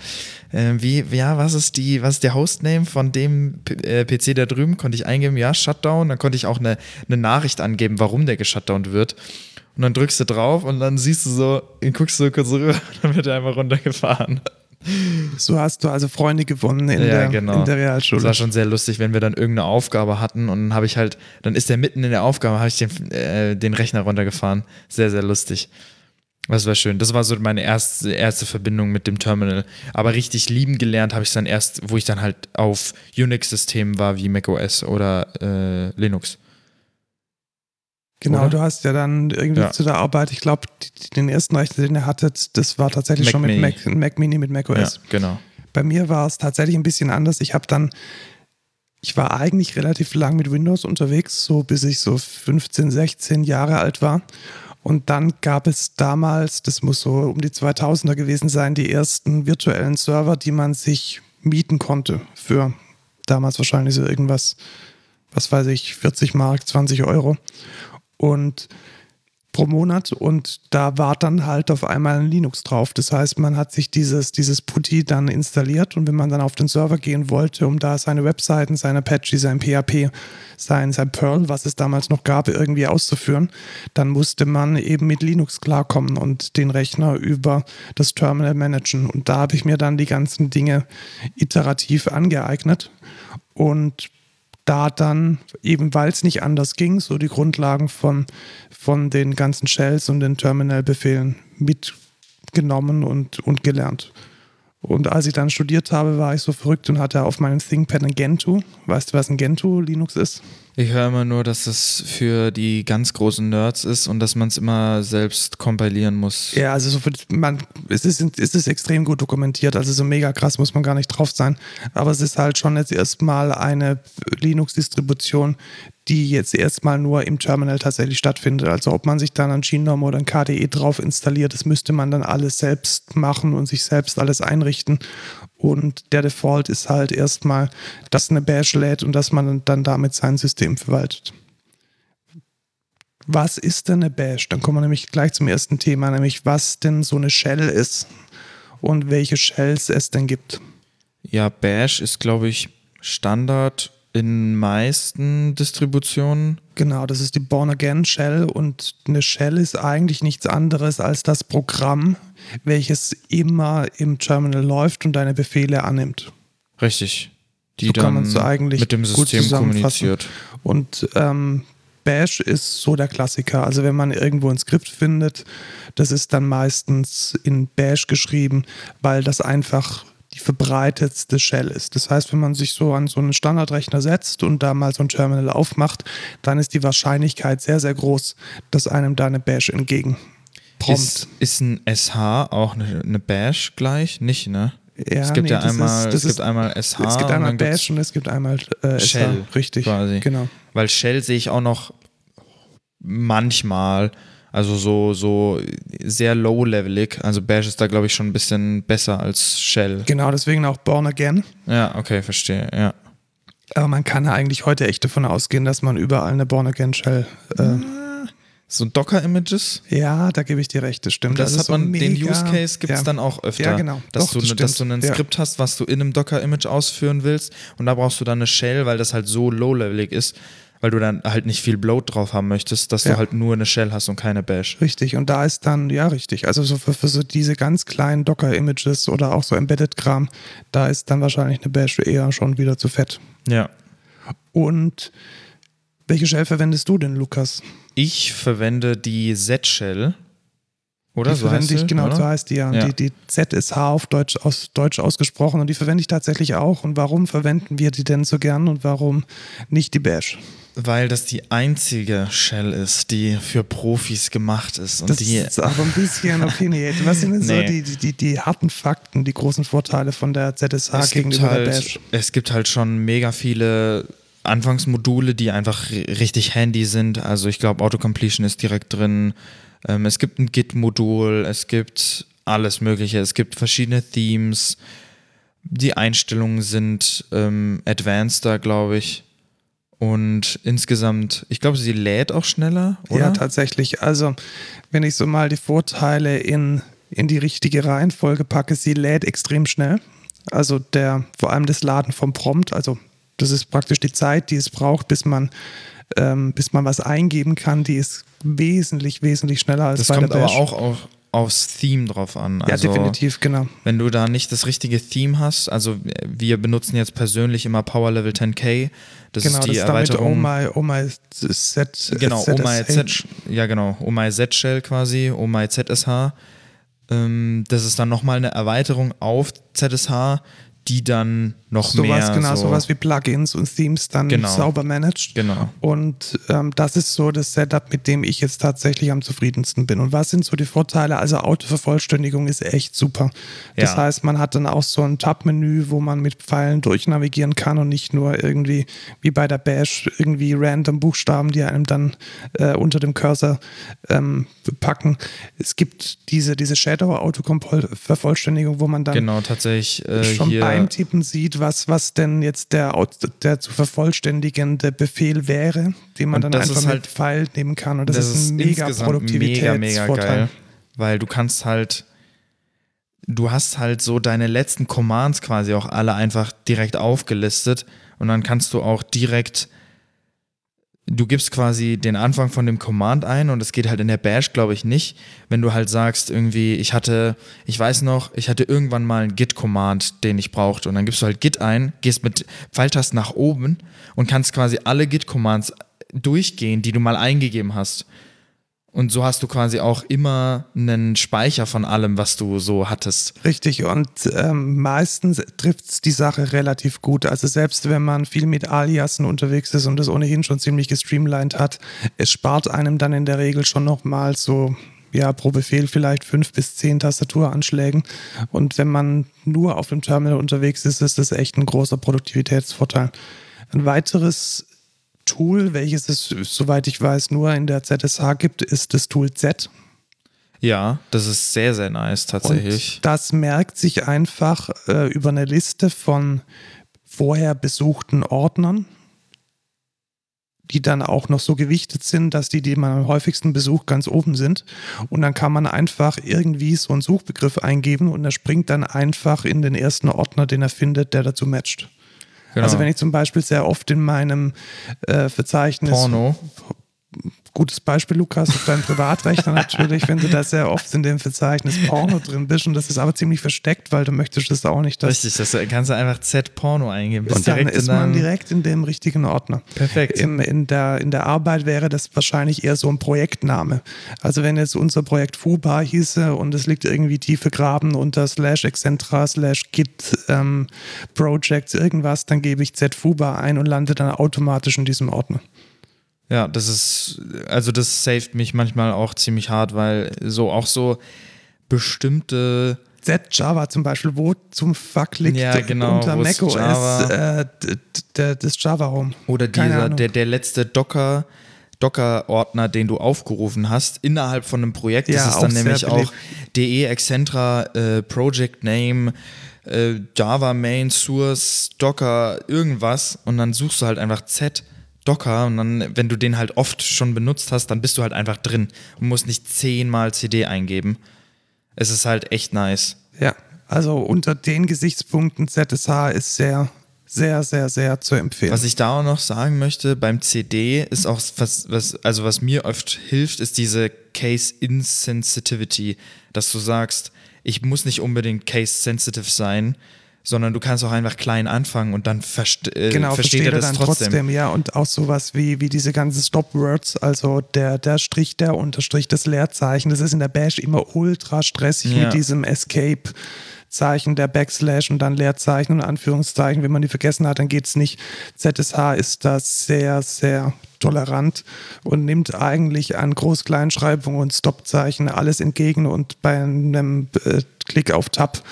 äh, wie, ja, was ist die, was ist der Hostname von dem P äh, PC da drüben? Konnte ich eingeben, ja, Shutdown. Dann konnte ich auch eine, eine Nachricht angeben, warum der geshutdownt wird. Und dann drückst du drauf und dann siehst du so, guckst du kurz rüber, dann wird er einfach runtergefahren. So hast du also Freunde gewonnen in, der, in der Das Realschule. war schon sehr lustig, wenn wir dann irgendeine Aufgabe hatten und dann habe ich halt, dann ist der mitten in der Aufgabe, habe ich den, äh, den Rechner runtergefahren. Sehr, sehr lustig. Das war schön. Das war so meine erste, erste Verbindung mit dem Terminal. Aber richtig lieben gelernt habe ich es dann erst, wo ich dann halt auf Unix-Systemen war, wie macOS oder äh, Linux. Genau, oder? du hast ja dann irgendwie Ja. zu der Arbeit, ich glaube, den ersten Rechner, den ihr hattet, das war tatsächlich Mac schon mit Mini. Mac, Mac Mini mit macOS. Ja, genau. Bei mir war es tatsächlich ein bisschen anders. Ich habe dann, ich war eigentlich relativ lang mit Windows unterwegs, so bis ich so 15, 16 Jahre alt war. Und dann gab es damals, das muss so um die 2000er gewesen sein, die ersten virtuellen Server, die man sich mieten konnte für damals wahrscheinlich so irgendwas, was weiß ich, 40 Mark, 20 Euro. Und pro Monat und da war dann halt auf einmal ein Linux drauf. Das heißt, man hat sich dieses, dieses Putty dann installiert und wenn man dann auf den Server gehen wollte, um da seine Webseiten, sein Apache, sein PHP, sein, sein Perl, was es damals noch gab, irgendwie auszuführen, dann musste man eben mit Linux klarkommen und den Rechner über das Terminal managen. Und da habe ich mir dann die ganzen Dinge iterativ angeeignet und da dann, eben weil es nicht anders ging, so die Grundlagen von, von den ganzen Shells und den Terminal-Befehlen mitgenommen und, und gelernt. Und als ich dann studiert habe, war ich so verrückt und hatte auf meinem ThinkPad ein Gentoo. Weißt du, was ein Gentoo Linux ist? Ich höre immer nur, dass das für die ganz großen Nerds ist und dass man es immer selbst kompilieren muss. Ja, also so für, man, es, ist, es ist extrem gut dokumentiert, also so mega krass muss man gar nicht drauf sein. Aber es ist halt schon jetzt erstmal eine Linux-Distribution, die jetzt erstmal nur im Terminal tatsächlich stattfindet. Also ob man sich dann ein Genome oder ein KDE drauf installiert, das müsste man dann alles selbst machen und sich selbst alles einrichten. Und der Default ist halt erstmal, dass eine Bash lädt und dass man dann damit sein System verwaltet. Was ist denn eine Bash? Dann kommen wir nämlich gleich zum ersten Thema, nämlich was denn so eine Shell ist und welche Shells es denn gibt. Ja, Bash ist, glaube ich, Standard in meisten Distributionen. Genau, das ist die Born Again Shell und eine Shell ist eigentlich nichts anderes als das Programm, welches immer im Terminal läuft und deine Befehle annimmt. Richtig. Die so dann kann man es eigentlich mit dem System kommuniziert. Und ähm, Bash ist so der Klassiker. Also wenn man irgendwo ein Skript findet, das ist dann meistens in Bash geschrieben, weil das einfach die verbreitetste Shell ist. Das heißt, wenn man sich so an so einen Standardrechner setzt und da mal so ein Terminal aufmacht, dann ist die Wahrscheinlichkeit sehr, sehr groß, dass einem da eine Bash entgegen prompt. Ist, ist ein SH auch eine, eine Bash gleich? Nicht, ne? Ja, es gibt nee, ja einmal, ist- es gibt ist- einmal SH es gibt und einmal gibt's Bash und es gibt einmal äh, Shell SH. Richtig, quasi. genau. Weil Shell sehe ich auch noch manchmal, also so, so sehr low-levelig. Also Bash ist da, glaube ich, schon ein bisschen besser als Shell. Genau, deswegen auch Born Again. Ja, okay, verstehe, ja. Aber man kann ja eigentlich heute echt davon ausgehen, dass man überall eine Born Again Shell. Äh, So Docker-Images, ja, da gebe ich dir recht, das stimmt. das ist hat so man, den mega- Use Case gibt es ja. dann auch öfter. Ja, genau. Dass, Doch, du, das ne- dass du ein Ja. Skript hast, was du in einem Docker-Image ausführen willst und da brauchst du dann eine Shell, weil das halt so low-levelig ist, weil du dann halt nicht viel Bloat drauf haben möchtest, dass Ja. du halt nur eine Shell hast und keine Bash. Richtig, und da ist dann, ja, richtig. Also so für, für so diese ganz kleinen Docker-Images oder auch so Embedded-Kram, da ist dann wahrscheinlich eine Bash eher schon wieder zu fett. Ja. Und welche Shell verwendest du denn, Lukas? Ich verwende die Z-Shell. Oder die so verwende heißt ich, genau, oder? so heißt die ja. Ja. Die, die ZSH auf Deutsch, aus, Deutsch ausgesprochen und die verwende ich tatsächlich auch. Und warum verwenden wir die denn so gern und warum nicht die Bash? Weil das die einzige Shell ist, die für Profis gemacht ist. Und Das die, ist aber ein bisschen opinionated. Was sind denn so Nee. die, die, die, die harten Fakten, die großen Vorteile von der ZSH es, gegenüber der halt, Bash? es gibt halt schon mega viele Anfangsmodule, die einfach ri- richtig handy sind. Also ich glaube, Autocompletion ist direkt drin. Ähm, es gibt ein Git-Modul, es gibt alles Mögliche. Es gibt verschiedene Themes. Die Einstellungen sind ähm, advanceder, glaube ich. Und insgesamt, ich glaube, sie lädt auch schneller, oder? Ja, tatsächlich. Also, wenn ich so mal die Vorteile in, in die richtige Reihenfolge packe, sie lädt extrem schnell. Also der, vor allem das Laden vom Prompt, also das ist praktisch die Zeit, die es braucht, bis man, ähm, bis man was eingeben kann, die ist wesentlich, wesentlich schneller als das bei kommt der aber Bash. auch auf, aufs Theme drauf an. ja, Also, definitiv, genau. Wenn du da nicht das richtige Theme hast, also wir benutzen jetzt persönlich immer Power Level 10K, das genau, ist die das ist damit Oh Erweiterung. my, oh my set, genau, ZSH. Oh My Z, ja genau, Oh My Z Shell quasi, Oh My ZSH. Ähm, das ist dann nochmal eine Erweiterung auf ZSH, die dann noch sowas, mehr genau, so, sowas wie Plugins und Themes dann Genau. sauber managt. Genau. Und ähm, das ist so das Setup, mit dem ich jetzt tatsächlich am zufriedensten bin. Und was sind so die Vorteile? Also Autovervollständigung ist echt super. Das Ja. heißt, man hat dann auch so ein Tab-Menü, wo man mit Pfeilen durchnavigieren kann und nicht nur irgendwie wie bei der Bash irgendwie random Buchstaben, die einem dann äh, unter dem Cursor ähm, packen. Es gibt diese, diese Shadow-Autovervollständigung, wo man dann Genau, tatsächlich äh, schon hier. Beim Tippen sieht, was, was denn jetzt der, der zu vervollständigende Befehl wäre, den man Und dann einfach ist mit halt- Pfeil nehmen kann. Und das, das ist ein mega insgesamt mega, mega Produktivitätsvorteil. geil. Weil du kannst halt, du hast halt so deine letzten Commands quasi auch alle einfach direkt aufgelistet und dann kannst du auch direkt, du gibst quasi den Anfang von dem Command ein und es geht halt in der Bash, glaube ich, nicht, wenn du halt sagst irgendwie, ich hatte, ich weiß noch, ich hatte irgendwann mal einen Git-Command, den ich brauchte und dann gibst du halt Git ein, gehst mit Pfeiltasten nach oben und kannst quasi alle Git-Commands durchgehen, die du mal eingegeben hast. Und so hast du quasi auch immer einen Speicher von allem, was du so hattest. Richtig, und ähm, meistens trifft es die Sache relativ gut. Also selbst wenn man viel mit Aliasen unterwegs ist und das ohnehin schon ziemlich gestreamlined hat, es spart einem dann in der Regel schon nochmal so, ja, pro Befehl vielleicht fünf bis zehn Tastaturanschlägen. Und wenn man nur auf dem Terminal unterwegs ist, ist das echt ein großer Produktivitätsvorteil. Ein weiteres Tool, welches es, soweit ich weiß, nur in der ZSH gibt, ist das Tool Z. Ja, das ist sehr, sehr nice tatsächlich. Und das merkt sich einfach äh, über eine Liste von vorher besuchten Ordnern, die dann auch noch so gewichtet sind, dass die, die man am häufigsten besucht, ganz oben sind. Und dann kann man einfach irgendwie so einen Suchbegriff eingeben und er springt dann einfach in den ersten Ordner, den er findet, der dazu matcht. Genau. Also wenn ich zum Beispiel sehr oft in meinem äh, Verzeichnis Porno gutes Beispiel, Lukas, auf deinem Privatrechner natürlich, wenn du da sehr oft in dem Verzeichnis Porno drin bist und das ist aber ziemlich versteckt, weil du möchtest das auch nicht. Richtig, das kannst du einfach Z-Porno eingeben. Und dann ist man direkt in dem richtigen Ordner. Perfekt. Im, in, der, in der Arbeit wäre das wahrscheinlich eher so ein Projektname. Also wenn jetzt unser Projekt FUBA hieße und es liegt irgendwie tief vergraben unter slash excentra slash git ähm, projects irgendwas, dann gebe ich Z-FUBA ein und lande dann automatisch in diesem Ordner. Ja, das ist, also das saved mich manchmal auch ziemlich hart, weil so auch so bestimmte Z-Java zum Beispiel, wo zum Fuck liegt ja, genau, unter macOS äh, das Java Home. Oder dieser, der, der letzte Docker, Docker-Ordner, den du aufgerufen hast, innerhalb von einem Projekt. Ja, das ist dann nämlich auch de Excentra äh, Project Name äh, Java Main Source Docker irgendwas und dann suchst du halt einfach Z Docker und dann, wenn du den halt oft schon benutzt hast, dann bist du halt einfach drin und musst nicht zehnmal CD eingeben. Es ist halt echt nice. Ja, also unter den Gesichtspunkten ZSH ist sehr, sehr, sehr, sehr zu empfehlen. Was ich da auch noch sagen möchte, beim CD ist auch was, was also was mir oft hilft, ist diese Case Insensitivity, dass du sagst, ich muss nicht unbedingt case sensitive sein, sondern du kannst auch einfach klein anfangen und dann verste äh, genau, versteht er das dann trotzdem. trotzdem. Ja, und auch sowas wie, wie diese ganzen Stop-Words, also der, der Strich, der Unterstrich, das Leerzeichen, das ist in der Bash immer ultra stressig ja. mit diesem Escape. Zeichen, der Backslash und dann Leerzeichen und Anführungszeichen. Wenn man die vergessen hat, dann geht es nicht. ZSH ist da sehr, sehr tolerant und nimmt eigentlich an Groß-Kleinschreibung und Stoppzeichen alles entgegen und bei einem äh, Klick auf Tab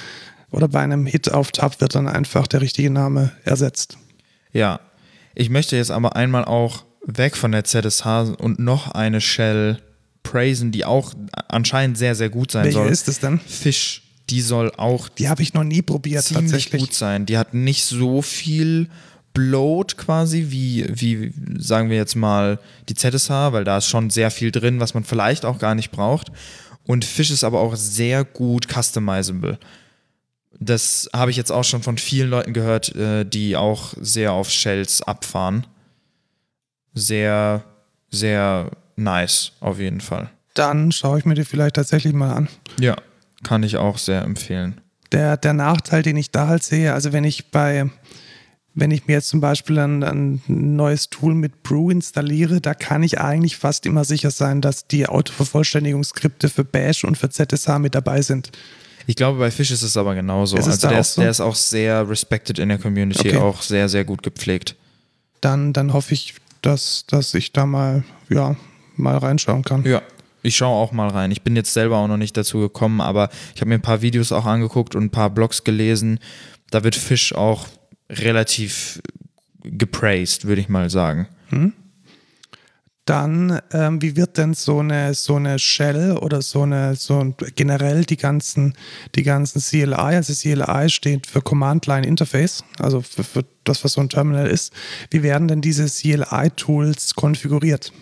oder bei einem Hit auf Tab wird dann einfach der richtige Name ersetzt. Ja, ich möchte jetzt aber einmal auch weg von der ZSH und noch eine Shell praisen, die auch anscheinend sehr, sehr gut sein Welche soll. Welche ist es denn? Fisch. Die soll auch. Die habe ich noch nie probiert, ziemlich tatsächlich. gut sein. Die hat nicht so viel Bloat quasi, wie, wie sagen wir jetzt mal die ZSH, weil da ist schon sehr viel drin, was man vielleicht auch gar nicht braucht. Und Fisch ist aber auch sehr gut customizable. Das habe ich jetzt auch schon von vielen Leuten gehört, äh, die auch sehr auf Shells abfahren. Sehr, sehr nice, auf jeden Fall. Dann schaue ich mir die vielleicht tatsächlich mal an. Ja, kann ich auch sehr empfehlen. Der, der Nachteil, den ich da halt sehe, also wenn ich bei, wenn ich mir jetzt zum Beispiel ein, ein, neues Tool mit Brew installiere, da kann ich eigentlich fast immer sicher sein, dass die Autovervollständigungsskripte für Bash und für ZSH mit dabei sind. Ich glaube, bei Fish ist es aber genauso. Ist also der ist, so? der ist auch sehr respected in der Community, okay. auch sehr, sehr gut gepflegt. Dann, dann hoffe ich, dass, dass ich da mal, ja, mal reinschauen kann. Ja, ich schaue auch mal rein. Ich bin jetzt selber auch noch nicht dazu gekommen, aber ich habe mir ein paar Videos auch angeguckt und ein paar Blogs gelesen. Da wird Fish auch relativ gepraised, würde ich mal sagen. Hm? Dann, ähm, wie wird denn so eine, so eine Shell oder so eine, so generell die ganzen, die ganzen CLI, also CLI steht für Command Line Interface, also für, für das, was so ein Terminal ist. Wie werden denn diese CLI-Tools konfiguriert?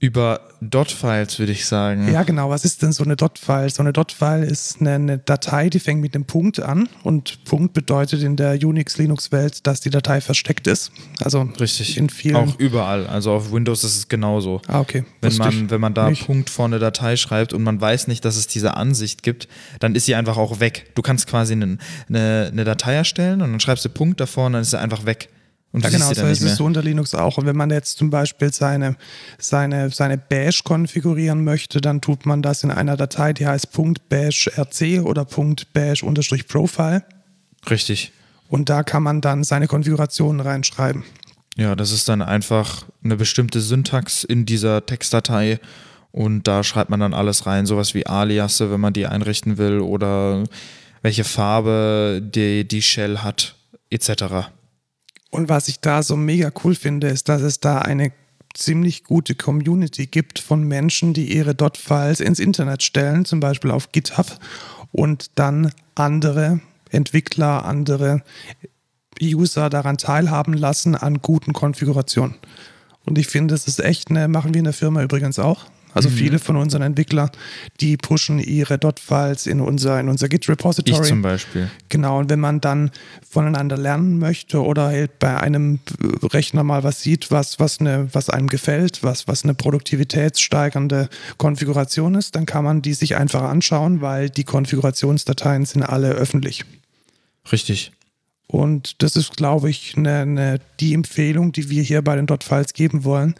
Über Dot-Files würde ich sagen. Ja, genau. Was ist denn so eine Dot-File? So eine Dot-File ist eine, eine, Datei, die fängt mit einem Punkt an und Punkt bedeutet in der Unix-Linux-Welt, dass die Datei versteckt ist. Also richtig. In vielen Auch überall. Also auf Windows ist es genauso. Ah, okay. Wenn man, wenn man da nicht. Punkt vor eine Datei schreibt und man weiß nicht, dass es diese Ansicht gibt, dann ist sie einfach auch weg. Du kannst quasi eine, eine, eine Datei erstellen und dann schreibst du Punkt davor und dann ist sie einfach weg. Und ja, genau, so ist es so unter Linux auch. Und wenn man jetzt zum Beispiel seine, seine, seine Bash konfigurieren möchte, dann tut man das in einer Datei, die heißt .bashrc oder .bash-profile. Richtig. Und da kann man dann seine Konfigurationen reinschreiben. Ja, das ist dann einfach eine bestimmte Syntax in dieser Textdatei und da schreibt man dann alles rein, sowas wie Aliasse, wenn man die einrichten will oder welche Farbe die, die Shell hat, etc. Und was ich da so mega cool finde, ist, dass es da eine ziemlich gute Community gibt von Menschen, die ihre Dot-Files ins Internet stellen, zum Beispiel auf GitHub, und dann andere Entwickler, andere User daran teilhaben lassen an guten Konfigurationen. Und ich finde, das ist echt eine, machen wir in der Firma übrigens auch. Also mhm. viele von unseren Entwicklern, die pushen ihre Dot-Files in unser, in unser Git-Repository. Ich zum Beispiel. Genau, und wenn man dann voneinander lernen möchte oder halt bei einem Rechner mal was sieht, was, was, eine, was einem gefällt, was, was eine produktivitätssteigernde Konfiguration ist, dann kann man die sich einfach anschauen, weil die Konfigurationsdateien sind alle öffentlich. Richtig. Und das ist, glaube ich, eine, eine, die Empfehlung, die wir hier bei den Dot-Files geben wollen.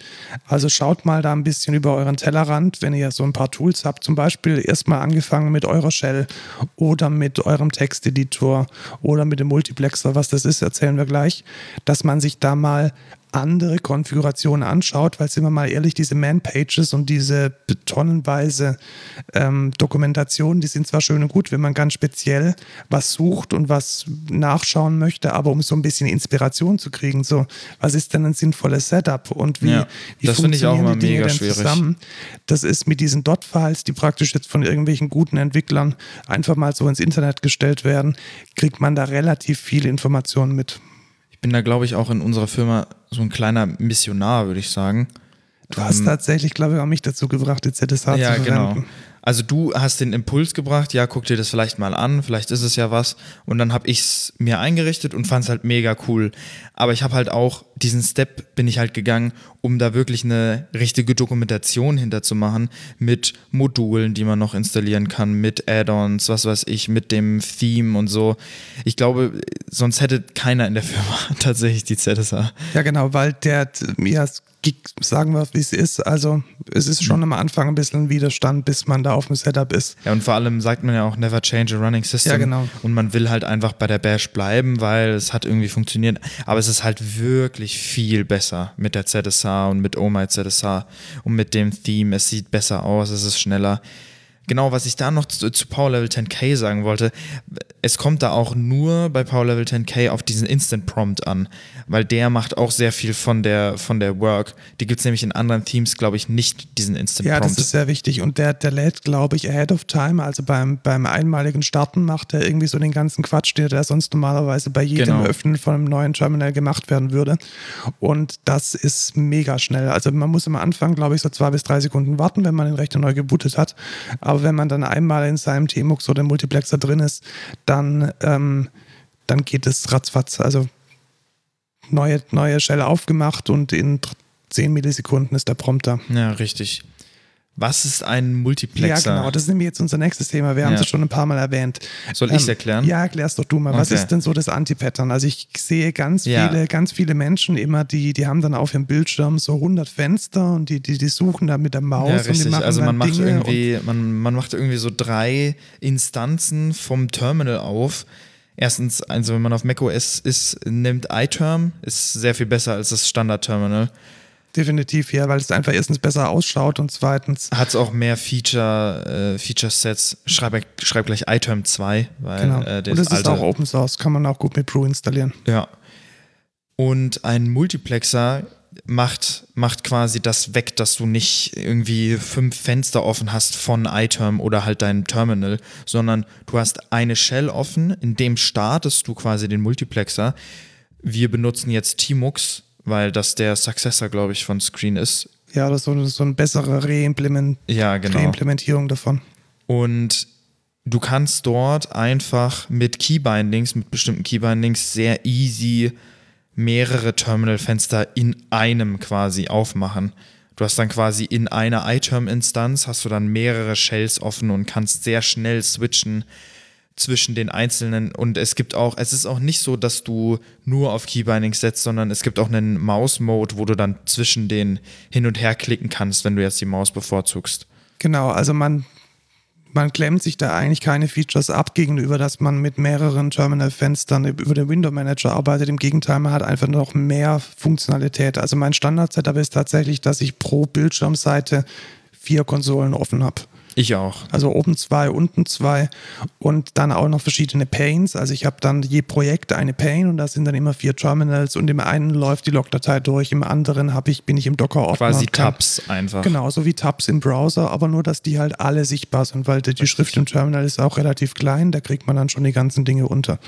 Also schaut mal da ein bisschen über euren Tellerrand, wenn ihr so ein paar Tools habt. Zum Beispiel erstmal angefangen mit eurer Shell oder mit eurem Texteditor oder mit dem Multiplexer. Was das ist, erzählen wir gleich. Dass man sich da mal andere Konfigurationen anschaut, weil sind wir mal ehrlich, diese Man-Pages und diese tonnenweise ähm, Dokumentation, die sind zwar schön und gut, wenn man ganz speziell was sucht und was nachschauen möchte, aber um so ein bisschen Inspiration zu kriegen, so was ist denn ein sinnvolles Setup und wie, ja, wie das funktionieren ich auch immer die Dinge denn zusammen? Das ist mit diesen Dot-Files, die praktisch jetzt von irgendwelchen guten Entwicklern einfach mal so ins Internet gestellt werden, kriegt man da relativ viele Informationen mit. Ich bin da, glaube ich, auch in unserer Firma so ein kleiner Missionar, würde ich sagen. Du hast ähm, tatsächlich, glaube ich, auch mich dazu gebracht, die ZSH ja, zu verwenden. Genau. Also du hast den Impuls gebracht, ja, guck dir das vielleicht mal an, vielleicht ist es ja was. Und dann habe ich es mir eingerichtet und fand es halt mega cool. Aber ich habe halt auch diesen Step bin ich halt gegangen, um da wirklich eine richtige Dokumentation hinterzumachen mit Modulen, die man noch installieren kann, mit Add-ons, was weiß ich, mit dem Theme und so. Ich glaube, sonst hätte keiner in der Firma tatsächlich die ZSA. Ja, genau, weil der, ja, sagen wir, wie es ist. Also es ist schon am Anfang ein bisschen Widerstand, bis man da auf dem Setup ist. Ja, und vor allem sagt man ja auch, never change a running system. Ja, genau. Und man will halt einfach bei der Bash bleiben, weil es hat irgendwie funktioniert. Aber es ist halt wirklich viel besser mit der ZSH und mit Oh My ZSH und mit dem Theme. Es sieht besser aus, es ist schneller. Genau, was ich da noch zu, zu Power Level 10K sagen wollte, es kommt da auch nur bei Power Level 10K auf diesen Instant Prompt an, weil der macht auch sehr viel von der, von der Work. Die gibt es nämlich in anderen Themes, glaube ich, nicht, diesen Instant ja, Prompt. Ja, das ist sehr wichtig und der, der lädt, glaube ich, ahead of time, also beim, beim einmaligen Starten macht er irgendwie so den ganzen Quatsch, der, der sonst normalerweise bei jedem genau. Öffnen von einem neuen Terminal gemacht werden würde. Und das ist mega schnell. Also man muss am Anfang, glaube ich, so zwei bis drei Sekunden warten, wenn man den Rechner neu gebootet hat. Aber aber wenn man dann einmal in seinem TMUX oder Multiplexer drin ist, dann, ähm, dann geht es ratzfatz. Also neue, neue Shell aufgemacht und in 10 Millisekunden ist der Prompter. Ja, richtig. Was ist ein Multiplexer? Ja, genau, das ist nämlich jetzt unser nächstes Thema. Wir ja. haben es schon ein paar Mal erwähnt. Soll ich es ähm, erklären? Ja, erklär's doch du mal. Okay. Was ist denn so das Anti-Pattern? Also ich sehe ganz ja. viele, ganz viele Menschen immer, die, die haben dann auf ihrem Bildschirm so 100 Fenster und die, die, die suchen da mit der Maus ja, richtig. und die machen Also man macht Dinge irgendwie, man, man macht irgendwie so drei Instanzen vom Terminal auf. Erstens, also wenn man auf macOS ist, nimmt iTerm, ist sehr viel besser als das Standard-Terminal. Definitiv, ja, weil es einfach erstens besser ausschaut und zweitens. Hat es auch mehr Feature, äh, Feature-Sets. Schreib, schreib gleich iTerm 2, weil genau. äh, Und es ist auch Open Source, kann man auch gut mit Brew installieren. Ja. Und ein Multiplexer macht, macht quasi das weg, dass du nicht irgendwie fünf Fenster offen hast von iTerm oder halt deinem Terminal, sondern du hast eine Shell offen, in dem startest du quasi den Multiplexer. Wir benutzen jetzt Tmux weil das der Successor, glaube ich, von Screen ist. Ja, das ist so, so eine bessere Reimplement ja, genau. Reimplementierung davon. Und du kannst dort einfach mit Keybindings, mit bestimmten Keybindings sehr easy mehrere Terminal-Fenster in einem quasi aufmachen. Du hast dann quasi in einer iTerm-Instanz hast du dann mehrere Shells offen und kannst sehr schnell switchen zwischen den einzelnen und es gibt auch, es ist auch nicht so, dass du nur auf Keybinding setzt, sondern es gibt auch einen Maus-Mode, wo du dann zwischen den hin und her klicken kannst, wenn du jetzt die Maus bevorzugst. Genau, also man, man klemmt sich da eigentlich keine Features ab gegenüber, dass man mit mehreren Terminal-Fenstern über den Window Manager arbeitet. Im Gegenteil, man hat einfach noch mehr Funktionalität. Also mein Standard-Setup ist tatsächlich, dass ich pro Bildschirmseite vier Konsolen offen habe. Ich auch. Also oben zwei, unten zwei und dann auch noch verschiedene Panes. Also ich habe dann je Projekt eine Pane und da sind dann immer vier Terminals und im einen läuft die Logdatei durch, im anderen habe ich, bin ich im Docker-Ordner. Quasi Tabs einfach. Genau, so wie Tabs im Browser, aber nur, dass die halt alle sichtbar sind, weil die, die Schrift im Terminal ist auch relativ klein, da kriegt man dann schon die ganzen Dinge unter.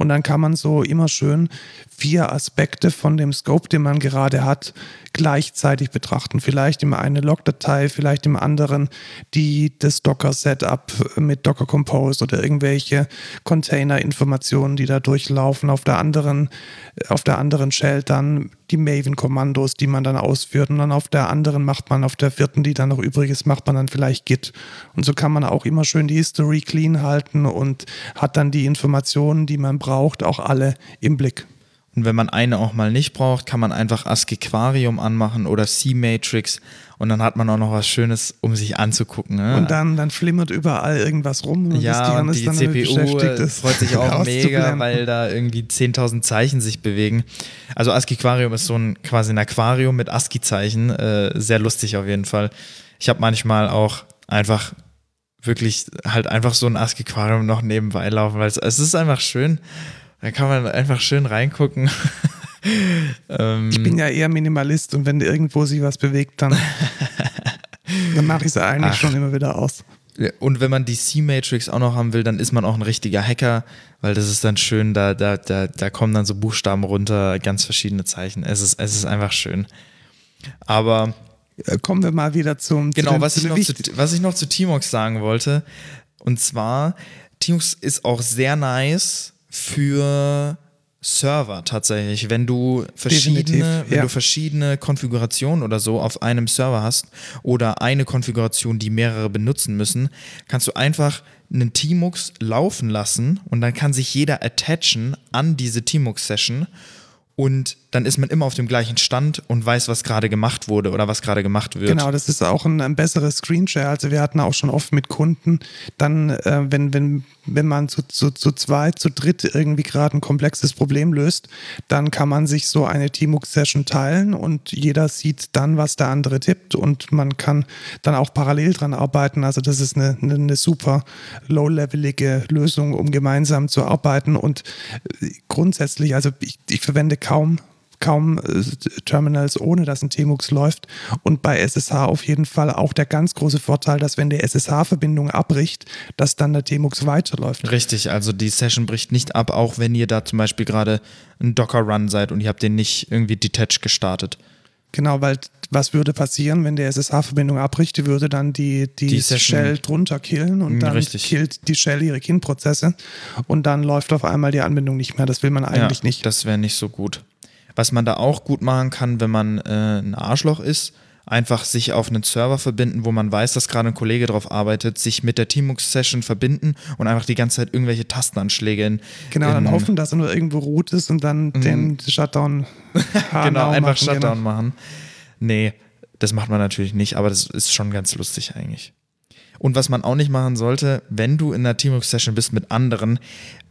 Und dann kann man so immer schön vier Aspekte von dem Scope, den man gerade hat, gleichzeitig betrachten. Vielleicht im einen Logdatei, vielleicht im anderen die, das Docker-Setup mit Docker Compose oder irgendwelche Container-Informationen, die da durchlaufen. Auf der anderen, auf der anderen Shell dann die Maven-Kommandos, die man dann ausführt. Und dann auf der anderen macht man, auf der vierten, die dann noch übrig ist, macht man dann vielleicht Git. Und so kann man auch immer schön die History clean halten und hat dann die Informationen, die man braucht, auch alle im Blick. Und wenn man eine auch mal nicht braucht, kann man einfach ASCII-Quarium anmachen oder C-Matrix und dann hat man auch noch was Schönes, um sich anzugucken. Ne? Und dann, dann flimmert überall irgendwas rum. Und ja, und die CPU freut sich auch mega, weil da irgendwie 10.000 Zeichen sich bewegen. Also ASCII-Quarium ist so ein quasi ein Aquarium mit ASCII-Zeichen. Äh, sehr lustig auf jeden Fall. Ich habe manchmal auch einfach wirklich halt einfach so ein ASCII-Aquarium noch nebenbei laufen, weil es, es ist einfach schön. Da kann man einfach schön reingucken. ähm, ich bin ja eher Minimalist und wenn irgendwo sich was bewegt, dann, dann mache ich es eigentlich Ach. schon immer wieder aus. Und wenn man die C-Matrix auch noch haben will, dann ist man auch ein richtiger Hacker, weil das ist dann schön, da, da, da, da kommen dann so Buchstaben runter, ganz verschiedene Zeichen. Es ist, es ist einfach schön. Aber äh, kommen wir mal wieder zum Genau, zu was, ich noch zu, was ich noch zu Timox sagen wollte. Und zwar, Timox ist auch sehr nice für Server tatsächlich. Wenn du verschiedene, wenn du verschiedene Konfigurationen oder so auf einem Server hast oder eine Konfiguration, die mehrere benutzen müssen, kannst du einfach einen Tmux laufen lassen und dann kann sich jeder attachen an diese Tmux-Session und dann ist man immer auf dem gleichen Stand und weiß, was gerade gemacht wurde oder was gerade gemacht wird. Genau, das ist auch ein, ein besseres Screenshare. Also wir hatten auch schon oft mit Kunden, dann, äh, wenn, wenn, wenn man zu, zu, zu zweit, zu dritt irgendwie gerade ein komplexes Problem löst, dann kann man sich so eine Teamwork-Session teilen und jeder sieht dann, was der andere tippt und man kann dann auch parallel dran arbeiten. Also das ist eine, eine, eine super low-levelige Lösung, um gemeinsam zu arbeiten und äh, grundsätzlich, also ich, ich verwende kaum kaum äh, Terminals, ohne dass ein TMUX läuft. Und bei SSH auf jeden Fall auch der ganz große Vorteil, dass wenn der SSH-Verbindung abbricht, dass dann der TMUX weiterläuft. Richtig, also die Session bricht nicht ab, auch wenn ihr da zum Beispiel gerade ein Docker-Run seid und ihr habt den nicht irgendwie detached gestartet. Genau, weil was würde passieren, wenn der SSH-Verbindung abbricht? Die würde dann die, die, die Shell drunter killen und dann Richtig. killt die Shell ihre Kindprozesse und dann läuft auf einmal die Anbindung nicht mehr. Das will man eigentlich ja, nicht. Das wäre nicht so gut. Was man da auch gut machen kann, wenn man äh, ein Arschloch ist, einfach sich auf einen Server verbinden, wo man weiß, dass gerade ein Kollege drauf arbeitet, sich mit der Teamux-Session verbinden und einfach die ganze Zeit irgendwelche Tastenanschläge in. Genau, in, dann hoffen, dass er nur irgendwo root ist und dann mhm. den Shutdown. genau, einfach machen, Shutdown genau. machen. Nee, das macht man natürlich nicht, aber das ist schon ganz lustig eigentlich. Und was man auch nicht machen sollte, wenn du in einer Teamwork-Session bist mit anderen,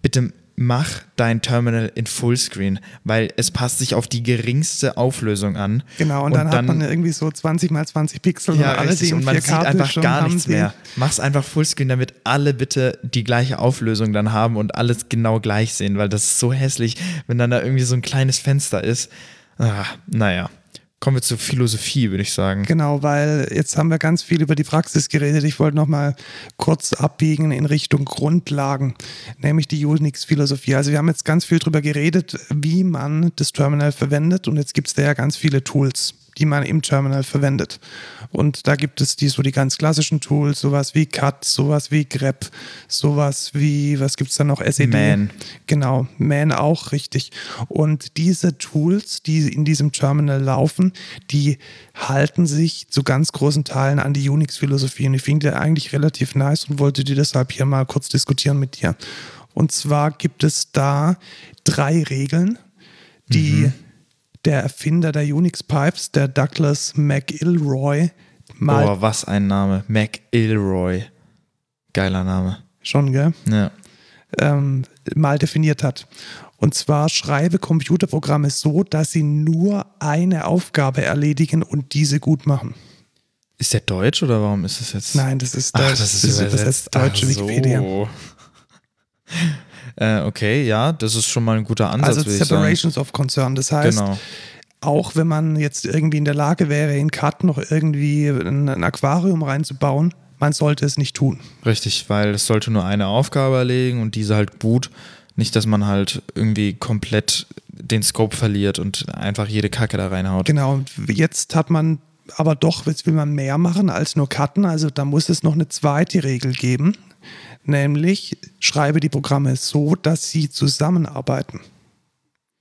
bitte mach dein Terminal in Fullscreen, weil es passt sich auf die geringste Auflösung an. Genau, und, und dann, dann, hat man irgendwie so 20 mal 20 Pixel ja, und alle, die und man sieht einfach gar nichts mehr. Mach's einfach Fullscreen, damit alle bitte die gleiche Auflösung dann haben und alles genau gleich sehen, weil das ist so hässlich, wenn dann da irgendwie so ein kleines Fenster ist. Ah, naja. Kommen wir zur Philosophie, würde ich sagen. Genau, weil jetzt haben wir ganz viel über die Praxis geredet. Ich wollte noch mal kurz abbiegen in Richtung Grundlagen, nämlich die Unix-Philosophie. Also wir haben jetzt ganz viel darüber geredet, wie man das Terminal verwendet und jetzt gibt es da ja ganz viele Tools die man im Terminal verwendet. Und da gibt es die so die ganz klassischen Tools, sowas wie Cut, sowas wie grep, sowas wie, was gibt es da noch? SED. Man. Genau, Man auch, richtig. Und diese Tools, die in diesem Terminal laufen, die halten sich zu ganz großen Teilen an die Unix-Philosophie. Und ich finde die eigentlich relativ nice und wollte die deshalb hier mal kurz diskutieren mit dir. Und zwar gibt es da drei Regeln, die mhm der Erfinder der Unix-Pipes, der Douglas McIlroy, mal. Oh, was ein Name. McIlroy. Geiler Name. Schon, gell? Ja. Ähm, mal definiert hat. Und zwar schreibe Computerprogramme so, dass sie nur eine Aufgabe erledigen und diese gut machen. Ist der Deutsch oder warum ist das jetzt? Nein, das ist, Ach, das ist übersetzt. deutsche Ach so. Wikipedia. Äh, okay, ja, das ist schon mal ein guter Ansatz. Also. Separations of Concern. Das heißt, Genau. auch wenn man jetzt irgendwie in der Lage wäre, in Cut noch irgendwie ein, ein Aquarium reinzubauen, man sollte es nicht tun. Richtig, weil es sollte nur eine Aufgabe erlegen und diese halt gut. Nicht, dass man halt irgendwie komplett den Scope verliert und einfach jede Kacke da reinhaut. Genau, und jetzt hat man aber doch, jetzt will man mehr machen als nur cutten. Also da muss es noch eine zweite Regel geben, nämlich schreibe die Programme so, dass sie zusammenarbeiten.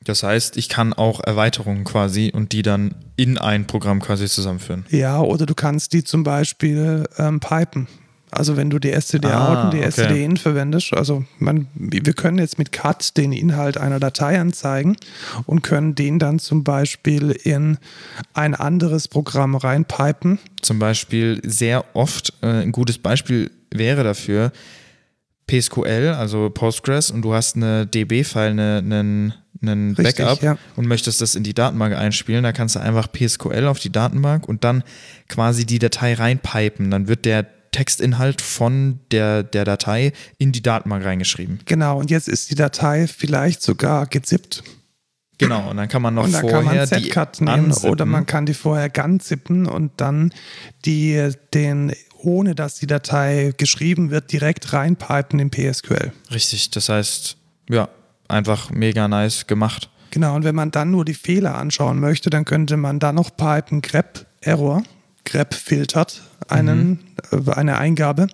Das heißt, ich kann auch Erweiterungen quasi und die dann in ein Programm quasi zusammenführen. Ja, oder du kannst die zum Beispiel ähm, pipen. Also wenn du die STD Ah, und die okay. STD in verwendest, also man, wir können jetzt mit Cut den Inhalt einer Datei anzeigen und können den dann zum Beispiel in ein anderes Programm reinpipen. Zum Beispiel sehr oft, äh, ein gutes Beispiel wäre dafür PSQL, also Postgres, und du hast eine DB-File, eine, einen, einen Richtig, Backup ja. und möchtest das in die Datenbank einspielen, da kannst du einfach PSQL auf die Datenbank und dann quasi die Datei reinpipen. Dann wird der Textinhalt von der, der Datei in die Datenbank reingeschrieben. Genau, und jetzt ist die Datei vielleicht sogar gezippt. Genau, und dann kann man noch und dann vorher kann man die Z-Cut nehmen anzippen. oder man kann die vorher GAN zippen und dann die, den, ohne dass die Datei geschrieben wird, direkt reinpipen in PSQL. Richtig, das heißt, ja, einfach mega nice gemacht. Genau, und wenn man dann nur die Fehler anschauen möchte, dann könnte man da noch pipen grep Error. grep filtert einen, äh, eine Eingabe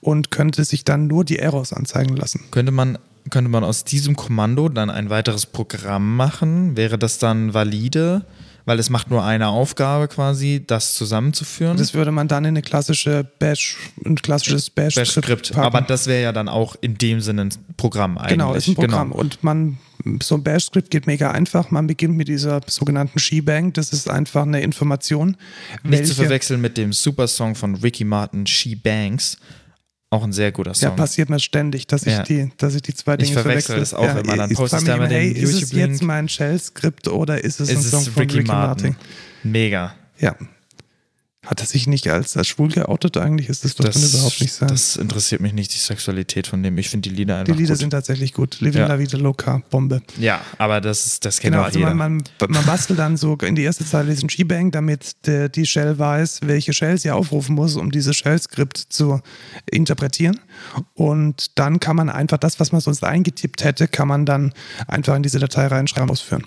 und könnte sich dann nur die Errors anzeigen lassen. Könnte man, könnte man aus diesem Kommando dann ein weiteres Programm machen? Wäre das dann valide? Weil es macht nur eine Aufgabe quasi, das zusammenzuführen. Das würde man dann in eine klassische Bash, ein klassisches Bash-Skript packen. Aber das wäre ja dann auch in dem Sinne ein Programm eigentlich. Genau, ist ein Programm. Genau. Und man, so ein Bash-Skript geht mega einfach. Man beginnt mit dieser sogenannten Shebang. Das ist einfach eine Information. Nicht zu verwechseln mit dem Supersong von Ricky Martin, She Bangs. Auch ein sehr guter Ja, Song. passiert mir ständig, dass ich, Ja. die, dass ich die zwei Dinge verwechsel verwechsel. das auch immer. Dann ist bei du mir einmal hey, ist es jetzt mein Shell-Skript oder ist es ein es Song ist von Ricky, Ricky, Martin. Martin? Mega. Ja. Hat er sich nicht als, als schwul geoutet eigentlich? Ist das, dürfte überhaupt nicht sein. das interessiert mich nicht, die Sexualität von dem. Ich finde die Lieder die einfach Lieder gut. sind tatsächlich gut. Living Ja. La Vida Loca, Bombe. ja, aber das, ist, das kennt Genau, auch also jeder. man, man, man bastelt dann so in die erste Zeile diesen Shebang, damit der, die Shell weiß, welche Shell sie aufrufen muss, um dieses Shell-Skript zu interpretieren. Und dann kann man einfach das, was man sonst eingetippt hätte, kann man dann einfach in diese Datei reinschreiben und ausführen.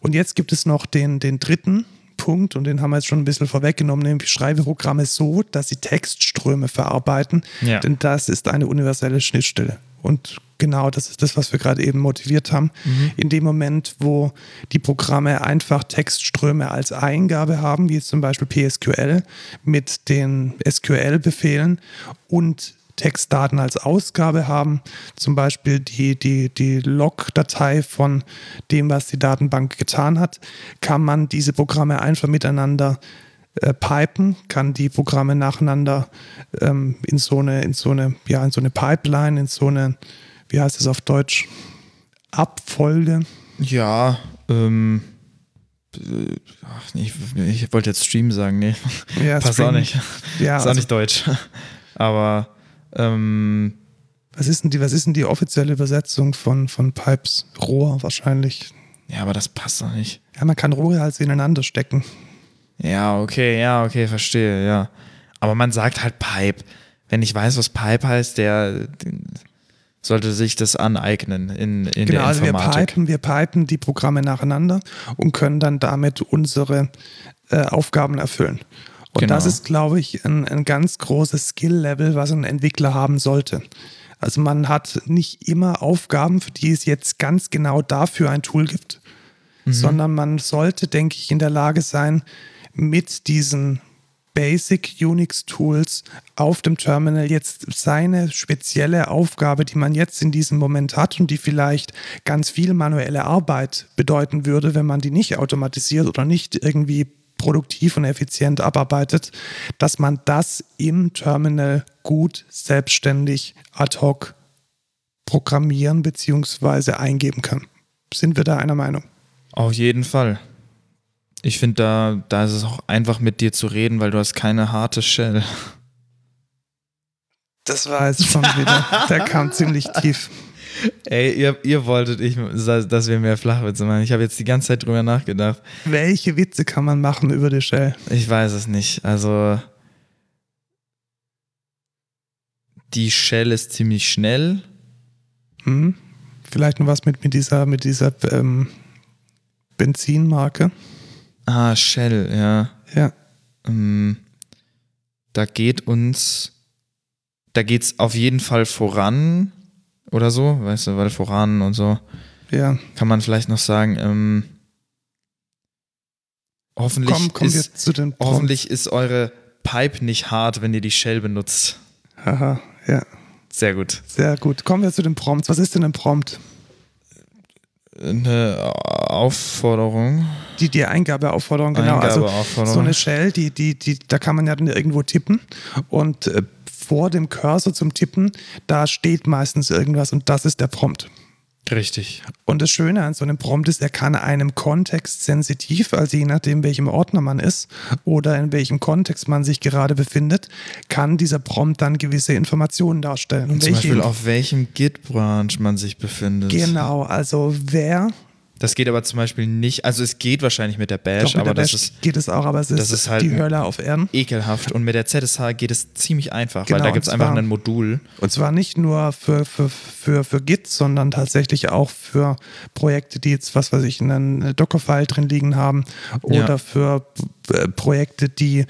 Und jetzt gibt es noch den, den dritten Punkt, und den haben wir jetzt schon ein bisschen vorweggenommen, nämlich schreibe Programme so, dass sie Textströme verarbeiten, Ja. denn das ist eine universelle Schnittstelle. Und genau das ist das, was wir gerade eben motiviert haben. In dem Moment, wo die Programme einfach Textströme als Eingabe haben, wie jetzt zum Beispiel PSQL mit den SQL-Befehlen und Textdaten als Ausgabe haben, zum Beispiel die, die, die Log-Datei von dem, was die Datenbank getan hat, kann man diese Programme einfach miteinander äh, pipen, kann die Programme nacheinander ähm, in so eine, in so eine, ja, in so eine Pipeline, in so eine, wie heißt es auf Deutsch, Abfolge. Ja, ähm. äh, Ach, ich, ich wollte jetzt Stream sagen, nee. Ja, Passt Stream. auch nicht. Ja, ist auch also- nicht deutsch. Aber ähm, Was ist denn die, was ist denn die offizielle Übersetzung von, von Pipes? Rohr wahrscheinlich. ja, aber das passt doch nicht. Ja, man kann Rohre halt ineinander stecken. Ja, okay, ja, okay, verstehe, ja. Aber man sagt halt Pipe. Wenn ich weiß, was Pipe heißt, der sollte sich das aneignen in, in Genau, der also wir Informatik. pipen, wir pipen die Programme nacheinander und können dann damit unsere äh, Aufgaben erfüllen. Und Genau. das ist, glaube ich, ein, ein ganz großes Skill-Level, was ein Entwickler haben sollte. Also man hat nicht immer Aufgaben, für die es jetzt ganz genau dafür ein Tool gibt, Mhm. sondern man sollte, denke ich, in der Lage sein, mit diesen Basic Unix Tools auf dem Terminal jetzt seine spezielle Aufgabe, die man jetzt in diesem Moment hat und die vielleicht ganz viel manuelle Arbeit bedeuten würde, wenn man die nicht automatisiert oder nicht irgendwie produktiv und effizient abarbeitet, dass man das im Terminal gut selbstständig ad hoc programmieren bzw. eingeben kann. Sind wir da einer Meinung? Auf jeden Fall. Ich finde, da, da ist es auch einfach mit dir zu reden, weil du hast keine harte Shell. Das war jetzt schon wieder, der kam ziemlich tief. Ey, ihr, ihr wolltet, ich, dass wir mehr Flachwitze machen. Ich habe jetzt die ganze Zeit drüber nachgedacht. Welche Witze kann man machen über die Shell? Ich weiß es nicht. Also, die Shell ist ziemlich schnell. Hm? Vielleicht noch was mit, mit dieser, mit dieser ähm, Benzinmarke. Ah, Shell, ja. Ja. Ähm, da geht uns, da geht es auf jeden Fall voran oder so, weißt du, weil voran und so. Ja. Kann man vielleicht noch sagen, ähm, hoffentlich, Komm, kommen wir ist, zu den Prompts. hoffentlich ist eure Pipe nicht hart, wenn ihr die Shell benutzt. Haha, ja. Sehr gut. Sehr gut. Kommen wir zu den Prompts. Was ist denn ein Prompt? Eine Aufforderung. Die, die Eingabeaufforderung, genau. Also Eingabeaufforderung. so eine Shell, die, die, die, da kann man ja dann irgendwo tippen und äh, vor dem Cursor zum Tippen, da steht meistens irgendwas und das ist der Prompt. Richtig. Und das Schöne an so einem Prompt ist, er kann einem Kontext sensitiv, also je nachdem, welchem Ordner man ist oder in welchem Kontext man sich gerade befindet, kann dieser Prompt dann gewisse Informationen darstellen. Und Zum welche Beispiel auf welchem Git-Branch man sich befindet. Genau, also wer Das geht aber zum Beispiel nicht, also es geht wahrscheinlich mit der Bash, Doch, mit aber der das Bash ist geht es auch, aber es ist, das ist halt die Hölle auf Erden. ekelhaft und mit der ZSH geht es ziemlich einfach, Genau, weil da gibt es einfach ein Modul. Und zwar nicht nur für, für, für, für Git, sondern tatsächlich auch für Projekte, die jetzt, was weiß ich, einen Dockerfile drin liegen haben oder Ja. für äh, Projekte, die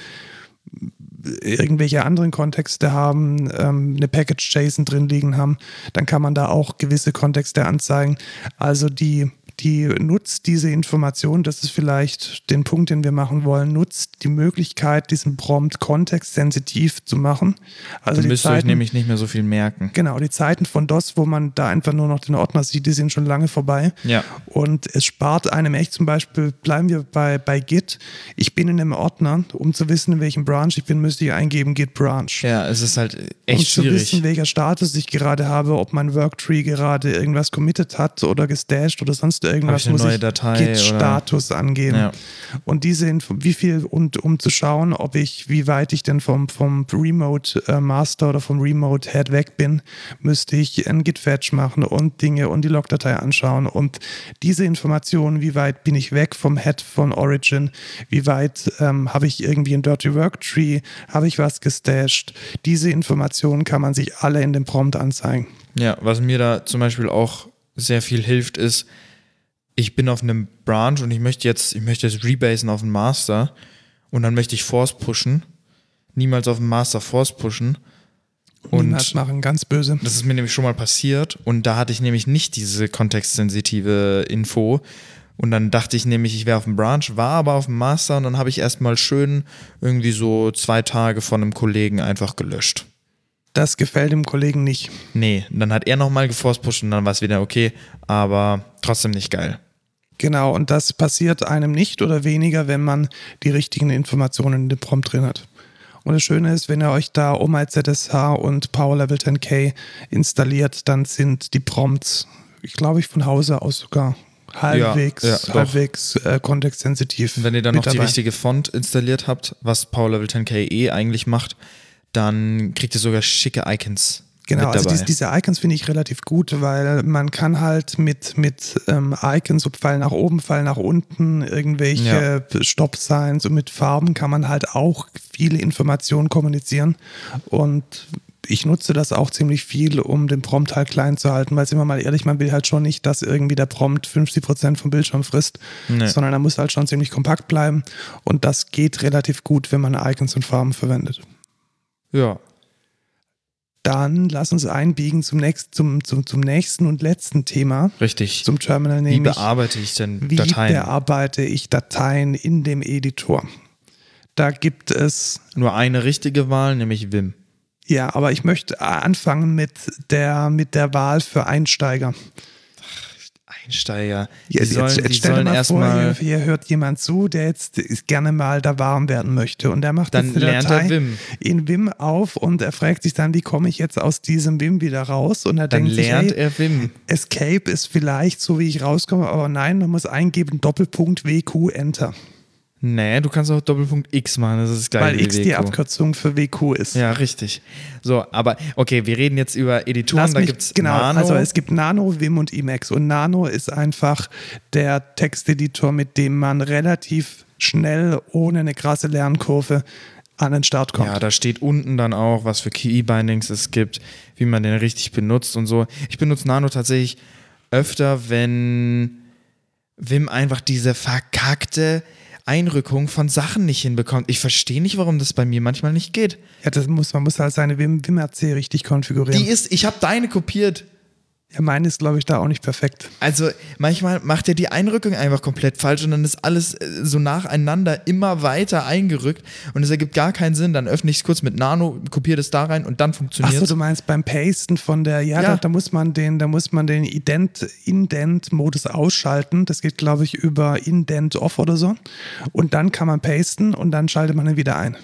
irgendwelche anderen Kontexte haben, ähm, eine Package JSON drin liegen haben, dann kann man da auch gewisse Kontexte anzeigen. Also die, die nutzt diese Information, das ist vielleicht den Punkt, den wir machen wollen, nutzt die Möglichkeit, diesen Prompt kontextsensitiv zu machen. Also Dann müsst ihr euch nämlich nicht mehr so viel merken. Genau, die Zeiten von DOS, wo man da einfach nur noch den Ordner sieht, die sind schon lange vorbei. Ja. Und es spart einem echt zum Beispiel, bleiben wir bei, bei Git. Ich bin in einem Ordner, um zu wissen, in welchem Branch ich bin, müsste ich eingeben Git Branch. Ja, es ist halt um echt zu schwierig. wissen, welcher Status ich gerade habe, ob mein Worktree gerade irgendwas committed hat oder gestasht oder sonst irgendwas, ich muss ich Git-Status angeben. Ja. Und diese Info, wie viel, und um zu schauen, ob ich, wie weit ich denn vom, vom Remote äh, Master oder vom Remote Head weg bin, müsste ich ein Git-Fetch machen und Dinge und die Logdatei anschauen. Und diese Informationen, wie weit bin ich weg vom Head von Origin, wie weit ähm, habe ich irgendwie ein Dirty Work Tree, habe ich was gestasht, diese Informationen kann man sich alle in dem Prompt anzeigen. Ja, was mir da zum Beispiel auch sehr viel hilft, ist, ich bin auf einem Branch und ich möchte jetzt, ich möchte jetzt rebasen auf den Master und dann möchte ich Force pushen. Niemals auf den Master Force pushen. Und Niemals machen, ganz böse. das ist mir nämlich schon mal passiert und da hatte ich nämlich nicht diese kontextsensitive Info. Und dann dachte ich nämlich, ich wäre auf dem Branch, war aber auf dem Master und dann habe ich erstmal schön irgendwie so zwei Tage von einem Kollegen einfach gelöscht. Das gefällt dem Kollegen nicht. Nee, dann hat er nochmal geforce pusht und dann war es wieder okay, aber trotzdem nicht geil. Genau, und das passiert einem nicht oder weniger, wenn man die richtigen Informationen in dem Prompt drin hat. Und das Schöne ist, wenn ihr euch da OMI-ZSH und Power Level 10K installiert, dann sind die Prompts, ich glaube ich, von Hause aus sogar halbwegs, ja, doch. halbwegs äh, kontextsensitiv. Und wenn ihr dann noch die dabei. richtige Font installiert habt, was Power Level 10K eh eigentlich macht, dann kriegt ihr sogar schicke Icons Genau, also dabei. dies, diese Icons finde ich relativ gut, weil man kann halt mit, mit ähm, Icons, so Pfeil nach oben, Pfeil nach unten, irgendwelche Stop-Signs und mit Farben kann man halt auch viele Informationen kommunizieren und ich nutze das auch ziemlich viel, um den Prompt halt klein zu halten, weil sind wir mal ehrlich, man will halt schon nicht, dass irgendwie der Prompt 50% vom Bildschirm frisst, Nee. sondern er muss halt schon ziemlich kompakt bleiben und das geht relativ gut, wenn man Icons und Farben verwendet. ja, Dann lass uns einbiegen zum, nächst, zum, zum, zum nächsten und letzten Thema, richtig. zum Terminal, Wie nämlich bearbeite ich denn wie Dateien? bearbeite ich Dateien in dem Editor. Da gibt es, Nur eine richtige Wahl, nämlich Vim. ja, aber ich möchte anfangen mit der, mit der Wahl für Einsteiger. Einsteiger. Die Jetzt, sollen, jetzt, jetzt stell dir sollen mal vor, hier, hier hört jemand zu, der jetzt gerne mal da warm werden möchte und der macht Dann jetzt lernt Datei er Vim. in Vim auf und er fragt sich dann, wie komme ich jetzt aus diesem Vim wieder raus? Und er Dann denkt sich, lernt hey, er Vim. Escape ist vielleicht so, wie ich rauskomme, aber nein, man muss eingeben Doppelpunkt WQ Enter. Nee, du kannst auch Doppelpunkt X machen, das ist das gleiche Weil X die WQ. Abkürzung für WQ ist. Ja, richtig. So, aber okay, wir reden jetzt über Editoren, Lass da gibt es genau, Nano. also es gibt Nano, Vim und Emacs. Und Nano ist einfach der Texteditor, mit dem man relativ schnell, ohne eine krasse Lernkurve, an den Start kommt. Ja, da steht unten dann auch, was für Key-Bindings es gibt, wie man den richtig benutzt und so. Ich benutze Nano tatsächlich öfter, wenn Wim einfach diese verkackte Einrückung von Sachen nicht hinbekommt. Ich verstehe nicht, warum das bei mir manchmal nicht geht. Ja, das muss, man muss halt seine Vim, Vim-RC richtig konfigurieren. Die ist, ich habe deine kopiert. Ja, meine ist, glaube ich, da auch nicht perfekt. Also manchmal macht er die Einrückung einfach komplett falsch und dann ist alles äh, so nacheinander immer weiter eingerückt und es ergibt gar keinen Sinn. Dann öffne ich es kurz mit Nano, kopiere das da rein und dann funktioniert Achso, es. du meinst beim Pasten von der, ja, Ja. Da, da muss man den, da muss man den Ident, Indent-Modus ausschalten. Das geht, glaube ich, über Indent off oder so. Und dann kann man pasten und dann schaltet man ihn wieder ein.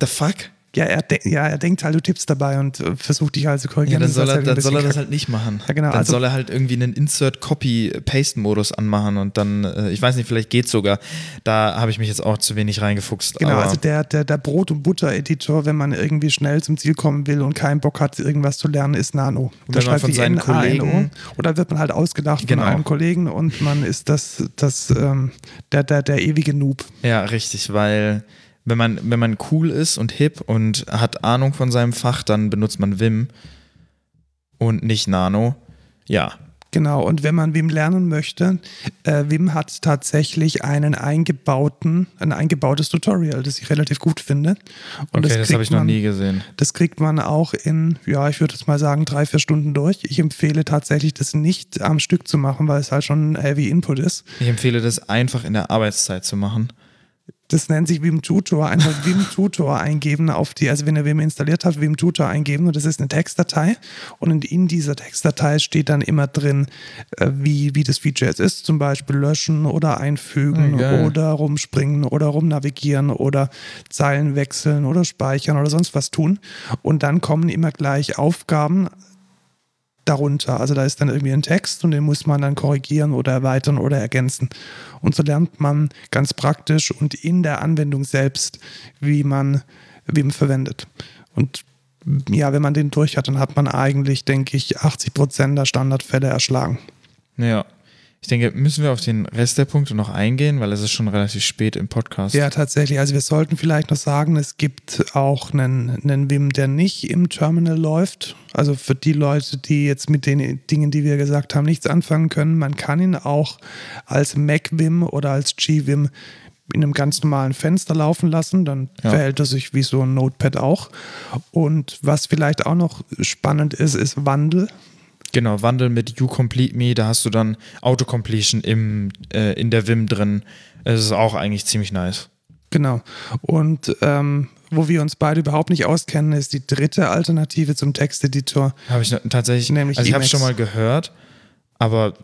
The fuck? Ja, er, ja, er denkt halt, du tippst dabei und äh, versucht dich halt zu Ja, korrigieren. dann Das soll er, halt dann soll er das halt nicht machen. Ja, genau, Dann also- soll er halt irgendwie einen Insert-Copy-Paste-Modus anmachen und dann, äh, ich weiß nicht, vielleicht geht's sogar. Da habe ich mich jetzt auch zu wenig reingefuchst. Genau, also der, der, der Brot- und Butter-Editor, wenn man irgendwie schnell zum Ziel kommen will und keinen Bock hat, irgendwas zu lernen, ist Nano. Und wenn man von seinen. Kollegen- Oder wird man halt ausgedacht Genau. von einem Kollegen und man ist das, das ähm, der, der, der ewige Noob. Ja, richtig, weil wenn man, wenn man cool ist und hip und hat Ahnung von seinem Fach, dann benutzt man Vim und nicht Nano. Ja, Genau, und wenn man Wim lernen möchte, äh, Wim hat tatsächlich einen eingebauten, ein eingebautes Tutorial, das ich relativ gut finde. Und okay, das kriegt habe ich noch man- nie gesehen. Das kriegt man auch in, ja, ich würde jetzt mal sagen, drei, vier Stunden durch. Ich empfehle tatsächlich, das nicht am Stück zu machen, weil es halt schon ein heavy Input ist. Ich empfehle das einfach in der Arbeitszeit zu machen. Das nennt sich Vim Tutor. Einfach Vim Tutor eingeben auf die, also wenn ihr Vim installiert habt, Vim Tutor eingeben und das ist eine Textdatei. Und in, dieser Textdatei steht dann immer drin, äh, wie, wie das Feature jetzt ist. Zum Beispiel löschen oder einfügen geil. oder rumspringen oder rumnavigieren oder Zeilen wechseln oder speichern oder sonst was tun. Und dann kommen immer gleich Aufgaben darunter. Also da ist dann irgendwie ein Text und den muss man dann korrigieren oder erweitern oder ergänzen. Und so lernt man ganz praktisch und in der Anwendung selbst, wie man Vim verwendet. Und ja, wenn man den durch hat, dann hat man eigentlich, denke ich, 80 Prozent der Standardfälle erschlagen. Ja. Ich denke, müssen wir auf den Rest der Punkte noch eingehen, weil es ist schon relativ spät im Podcast. Ja, tatsächlich. Also wir sollten vielleicht noch sagen, es gibt auch einen, einen Vim, der nicht im Terminal läuft. Also für die Leute, die jetzt mit den Dingen, die wir gesagt haben, nichts anfangen können, man kann ihn auch als Mac-Vim oder als G-Vim in einem ganz normalen Fenster laufen lassen, dann Ja. verhält er sich wie so ein Notepad auch. Und was vielleicht auch noch spannend ist, ist Wandel. Genau, Wandel mit You Complete Me, da hast du dann Autocompletion im, äh, in der Vim drin. Es ist auch eigentlich ziemlich nice. Genau. Und ähm, wo wir uns beide überhaupt nicht auskennen, ist die dritte Alternative zum Texteditor. Habe ich tatsächlich, Nämlich also ich habe Emacs. schon mal gehört, aber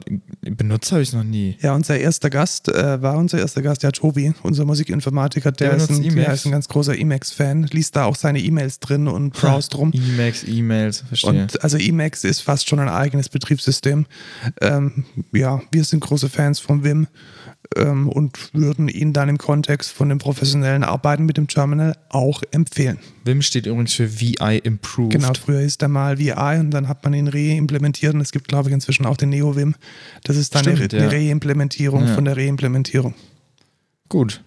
benutzt habe ich es noch nie. Ja, unser erster Gast äh, war unser erster Gast, ja, Tobi, unser Musikinformatiker, der, Der ist, ein, der Emacs. ist ein ganz großer Emacs-Fan, liest da auch seine E-Mails drin und browst rum. E-Mails, E-Mails, verstehe. Und also Emacs ist fast schon ein eigenes Betriebssystem. Ähm, ja, wir sind große Fans von Vim ähm, und würden ihn dann im Kontext von dem professionellen Arbeiten mit dem Terminal auch empfehlen. Vim steht übrigens für VI Improved. Genau, früher ist er mal VI und dann hat man ihn reimplementiert und es gibt, glaube ich, inzwischen auch den NeoVim. Das ist dann Stimmt, eine, ja. eine Reimplementierung Ja. von der Reimplementierung. Gut.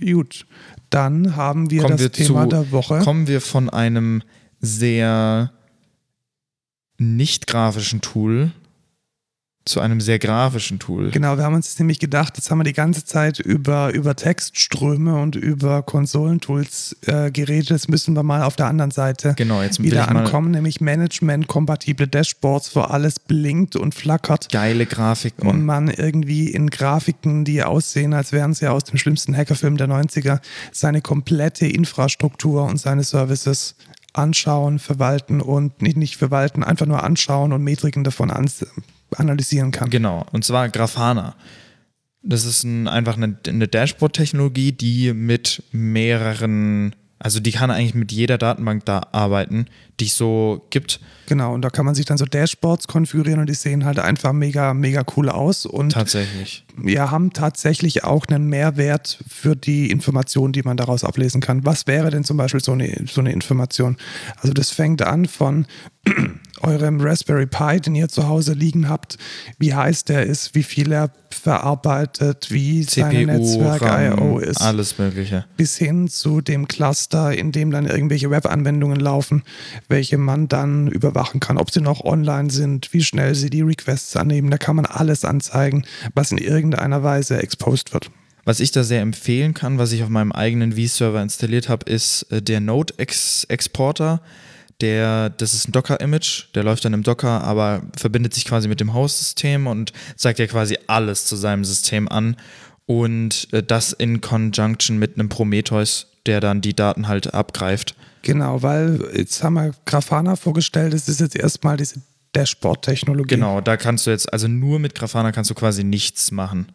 Gut, dann haben wir Kommen das wir Thema zu, der Woche. kommen wir von einem sehr nicht grafischen Tool zu einem sehr grafischen Tool. Genau, wir haben uns nämlich gedacht, jetzt haben wir die ganze Zeit über, über Textströme und über Konsolentools äh, geredet. Jetzt müssen wir mal auf der anderen Seite Genau, jetzt wieder ankommen, nämlich Management-kompatible Dashboards, wo alles blinkt und flackert. geile Grafiken. und man irgendwie in Grafiken, die aussehen, als wären sie aus dem schlimmsten Hackerfilm der 90er, seine komplette Infrastruktur und seine Services anschauen, verwalten und nicht, nicht verwalten, einfach nur anschauen und Metriken davon analysieren kann. Genau, und zwar Grafana. Das ist ein, einfach eine, eine Dashboard-Technologie, die mit mehreren, also die kann eigentlich mit jeder Datenbank da arbeiten, es so gibt. Genau, und da kann man sich dann so Dashboards konfigurieren und die sehen halt einfach mega, mega cool aus. Und Tatsächlich. wir haben tatsächlich auch einen Mehrwert für die Informationen, die man daraus ablesen kann. Was wäre denn zum Beispiel so eine, so eine Information? Also das fängt an von eurem Raspberry Pi, den ihr zu Hause liegen habt, wie heiß der ist, wie viel er verarbeitet, wie seine Netzwerk-IO ist. Alles Mögliche. Bis hin zu dem Cluster, in dem dann irgendwelche Web-Anwendungen laufen, welche man dann überwachen kann, ob sie noch online sind, wie schnell sie die Requests annehmen. Da kann man alles anzeigen, was in irgendeiner Weise exposed wird. Was ich da sehr empfehlen kann, was ich auf meinem eigenen V-Server installiert habe, ist äh, der Node-Exporter. Der, das ist ein Docker-Image, der läuft dann im Docker, aber verbindet sich quasi mit dem Host-System und zeigt ja quasi alles zu seinem System an. Und äh, das in Conjunction mit einem Prometheus, der dann die Daten halt abgreift. Genau, weil jetzt haben wir Grafana vorgestellt, es ist jetzt erstmal diese Dashboard-Technologie. Genau, da kannst du jetzt, also nur mit Grafana kannst du quasi nichts machen.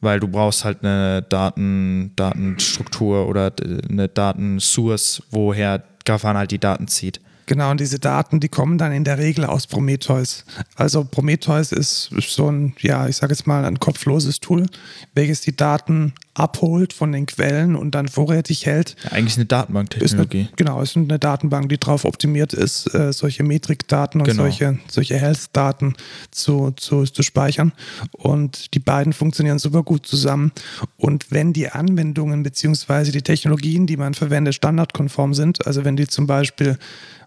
Weil du brauchst halt eine Daten, Datenstruktur oder eine Datensource, woher Grafana halt die Daten zieht. Genau, und diese Daten, die kommen dann in der Regel aus Prometheus. Also Prometheus ist so ein, ja, ich sage jetzt mal, ein kopfloses Tool, welches die Daten abholt von den Quellen und dann vorrätig hält. Ja, eigentlich eine Datenbanktechnologie. genau, es ist eine Datenbank, die darauf optimiert ist, äh, solche Metrikdaten und genau. solche, solche Health-Daten zu, zu, zu speichern. Und die beiden funktionieren super gut zusammen. Und wenn die Anwendungen bzw. die Technologien, die man verwendet, standardkonform sind, also wenn die zum Beispiel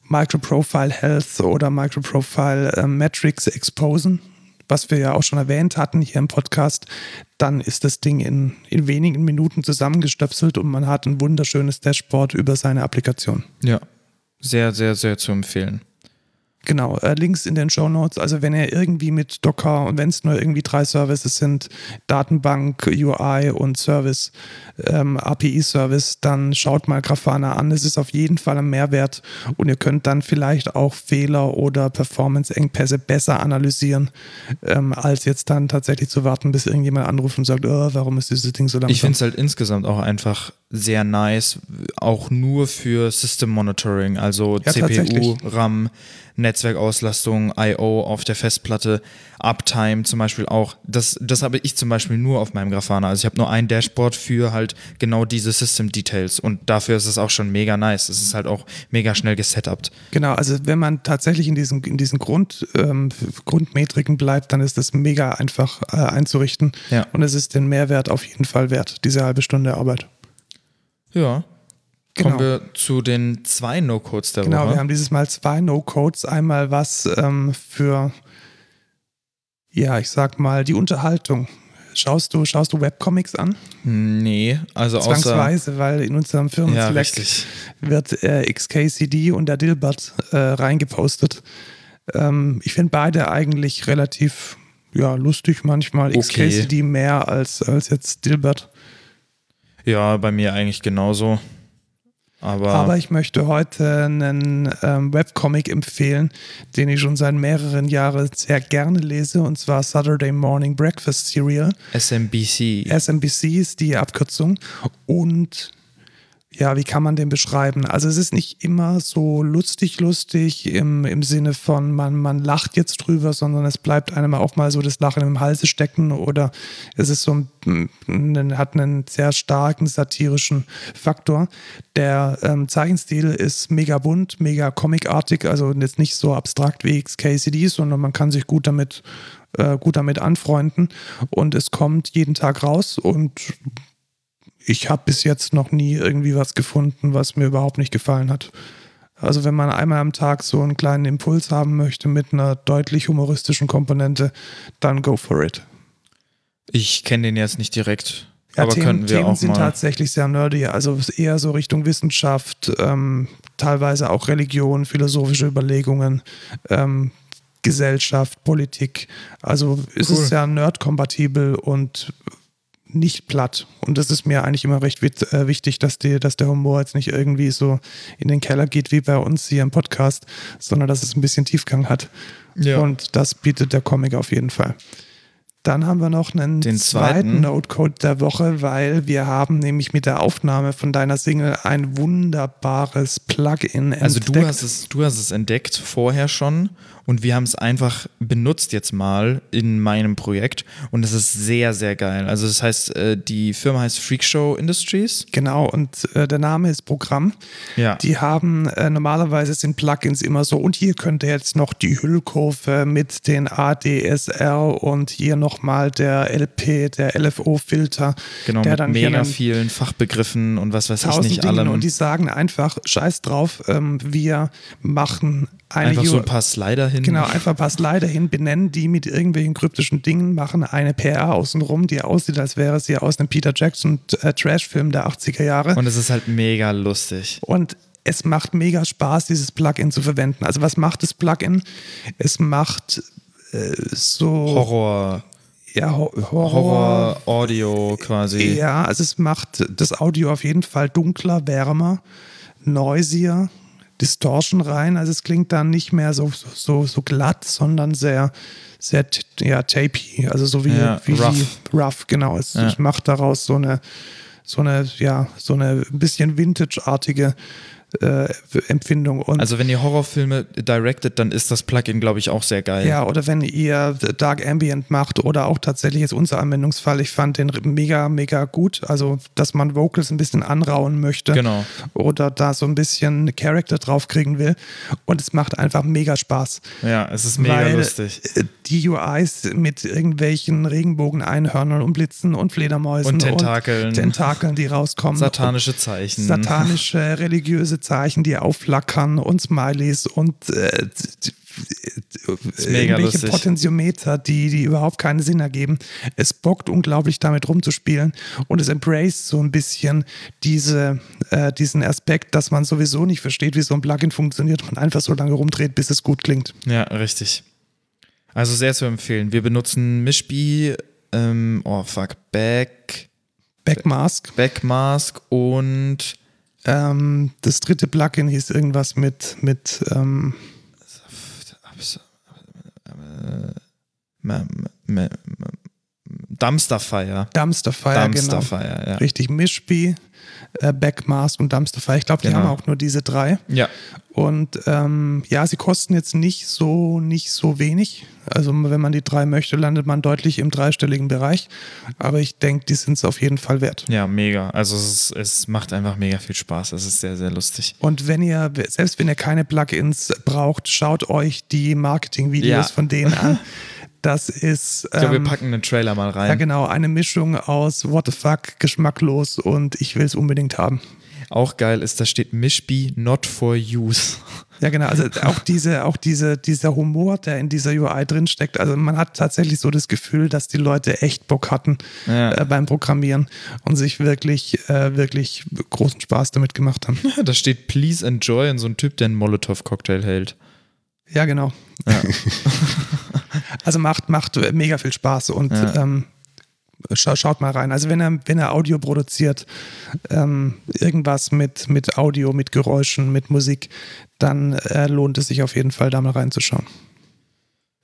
Microprofile Health oder Microprofile äh, Metrics exposen, was wir ja auch schon erwähnt hatten hier im Podcast, dann ist das Ding in, in wenigen Minuten zusammengestöpselt und man hat ein wunderschönes Dashboard über seine Applikation. Ja, sehr, sehr, sehr zu empfehlen. Genau, äh, Links in den Show Notes. Also wenn ihr irgendwie mit Docker und wenn es nur irgendwie drei Services sind, Datenbank, UI und Service, ähm, API-Service, dann schaut mal Grafana an. Es ist auf jeden Fall ein Mehrwert und ihr könnt dann vielleicht auch Fehler oder Performance-Engpässe besser analysieren, ähm, als jetzt dann tatsächlich zu warten, bis irgendjemand anruft und sagt, oh, warum ist dieses Ding so langsam? Ich finde es halt insgesamt auch einfach sehr nice, auch nur für System Monitoring, also ja, CPU, RAM, Netzwerkauslastung, I.O. auf der Festplatte, Uptime zum Beispiel auch. Das, das habe ich zum Beispiel nur auf meinem Grafana. Also ich habe nur ein Dashboard für halt genau diese System Details und dafür ist es auch schon mega nice. Es ist halt auch mega schnell gesetupt. Genau, also wenn man tatsächlich in diesen, in diesen Grund, ähm, Grundmetriken bleibt, dann ist das mega einfach äh, einzurichten ja. und es ist den Mehrwert auf jeden Fall wert, diese halbe Stunde Arbeit. Ja. Genau. Kommen wir zu den zwei No-Codes der genau, Woche. Genau, wir haben dieses Mal zwei No-Codes. Einmal was ähm, für, ja, ich sag mal, die Unterhaltung. Schaust du, schaust du Webcomics an? Nee, also Zwangsweise, außer, weil in unserem Firmen ja, wird äh, XKCD und der Dilbert äh, reingepostet. Ähm, ich finde beide eigentlich relativ ja, lustig manchmal. Okay. XKCD mehr als, als jetzt Dilbert. Ja, bei mir eigentlich genauso. Aber, Aber ich möchte heute einen ähm, Webcomic empfehlen, den ich schon seit mehreren Jahren sehr gerne lese, und zwar Saturday Morning Breakfast Serial. SMBC. SMBC ist die Abkürzung. Und ja, wie kann man den beschreiben? Also es ist nicht immer so lustig, lustig im, im Sinne von, man, man lacht jetzt drüber, sondern es bleibt einem auch mal so das Lachen im Halse stecken oder es ist so ein, hat einen sehr starken satirischen Faktor. Der ähm, Zeichenstil ist mega bunt, mega comicartig, also jetzt nicht so abstrakt wie XKCD, sondern man kann sich gut damit äh, gut damit anfreunden und es kommt jeden Tag raus und ich habe bis jetzt noch nie irgendwie was gefunden, was mir überhaupt nicht gefallen hat. Also wenn man einmal am Tag so einen kleinen Impuls haben möchte mit einer deutlich humoristischen Komponente, dann go for it. Ich kenne den jetzt nicht direkt. Ja, aber Themen, könnten wir Themen auch sind mal. tatsächlich sehr nerdy. Also eher so Richtung Wissenschaft, ähm, teilweise auch Religion, philosophische Überlegungen, ähm, Gesellschaft, Politik. Also ist cool. es sehr nerdkompatibel und nicht platt. Und das ist mir eigentlich immer recht äh, wichtig, dass, die, dass der Humor jetzt nicht irgendwie so in den Keller geht wie bei uns hier im Podcast, sondern dass es ein bisschen Tiefgang hat. Ja. Und das bietet der Comic auf jeden Fall. Dann haben wir noch einen Den zweiten zweiten. Notecode der Woche, weil wir haben nämlich mit der Aufnahme von deiner Single ein wunderbares Plugin Also entdeckt. du hast es, du hast es entdeckt vorher schon und wir haben es einfach benutzt jetzt mal in meinem Projekt und es ist sehr, sehr geil. Also das heißt, äh, die Firma heißt Freakshow Industries. Genau, und äh, der Name ist Programm. Ja. Die haben äh, normalerweise sind Plugins immer so, und hier könnt ihr jetzt noch die Hüllkurve mit den ADSR und hier nochmal der LP, der LFO-Filter, Genau, der mit mega vielen Fachbegriffen und was weiß ich nicht Dingen allem. und die sagen einfach, scheiß drauf, ähm, wir machen eine Einfach so ein paar Slider hin. Genau, einfach Slider hin, benennen die mit irgendwelchen kryptischen Dingen, machen eine PR außenrum, die aussieht, als wäre sie aus einem Peter Jackson äh, Trash-Film der 80er Jahre. Und es ist halt mega lustig. Und es macht mega Spaß, dieses Plugin zu verwenden. Also was macht das Plugin? Es macht äh, so Horror, ja, Ho- Horror. Horror, Audio quasi. Ja, also es macht das Audio auf jeden Fall dunkler, wärmer, noisier, Distortion rein. Also es klingt dann nicht mehr so, so, so glatt, sondern sehr, sehr ja, tapy. Also so wie, Ja, wie rough. Rough, genau. Es, Ja. Ich mache daraus so eine, so eine, ja, so eine bisschen Vintage-artige äh, Empfindung. Und Also wenn ihr Horrorfilme directed, dann ist das Plugin, glaube ich, auch sehr geil. Ja, oder wenn ihr Dark Ambient macht oder auch tatsächlich jetzt unser Anwendungsfall, ich fand den mega, mega gut. Also, dass man Vocals ein bisschen anrauen möchte. Genau. Oder da so ein bisschen Character drauf kriegen will. Und es macht einfach mega Spaß. Ja, es ist mega weil lustig. äh, die UIs mit irgendwelchen Regenbogen-Einhörnern und Blitzen und Fledermäusen Und Tentakeln. und Tentakeln, die rauskommen. Satanische Zeichen. Satanische, religiöse Zeichen, die aufflackern und Smileys und äh, irgendwelche lustig. Potentiometer, die, die überhaupt keinen Sinn ergeben. Es bockt unglaublich damit rumzuspielen und es embraced so ein bisschen diese, äh, diesen Aspekt, dass man sowieso nicht versteht, wie so ein Plugin funktioniert und einfach so lange rumdreht, bis es gut klingt. Ja, richtig. Also sehr zu empfehlen. Wir benutzen Mishpi, ähm, oh fuck, Back, Backmask. Backmask und Ähm, das dritte Plugin hieß irgendwas mit, mit ähm, äh, Dumpsterfire. Dumpsterfire, genau. Dumpsterfire, ja. Richtig, Mishpi, äh, Backmask und Dumpsterfire. Ich glaube, die Genau. haben auch nur diese drei. Ja, Und ähm, ja, sie kosten jetzt nicht so, nicht so wenig. Also wenn man die drei möchte, landet man deutlich im dreistelligen Bereich. Aber ich denke, die sind es auf jeden Fall wert. ja, mega. Also es, ist, es macht einfach mega viel Spaß. Es ist sehr, sehr lustig. Und wenn ihr, selbst wenn ihr keine Plugins braucht, schaut euch die Marketingvideos Ja. von denen an. Das ist Ich glaube, ähm, wir packen einen Trailer mal rein. ja genau eine Mischung aus What the fuck, geschmacklos und ich will es unbedingt haben. Auch geil ist, da steht Mishpi not for use. Ja, genau. Also auch diese, auch diese, dieser Humor, der in dieser UI drinsteckt. Also man hat tatsächlich so das Gefühl, dass die Leute echt Bock hatten Ja. äh, beim Programmieren und sich wirklich, äh, wirklich großen Spaß damit gemacht haben. da steht Please enjoy und so ein Typ, der einen Molotow-Cocktail hält. Ja, genau. also macht, macht mega viel Spaß und Ja. ähm, scha schaut mal rein. Also wenn er, wenn er Audio produziert, ähm, irgendwas mit, mit Audio, mit Geräuschen, mit Musik, dann äh, lohnt es sich auf jeden Fall, da mal reinzuschauen.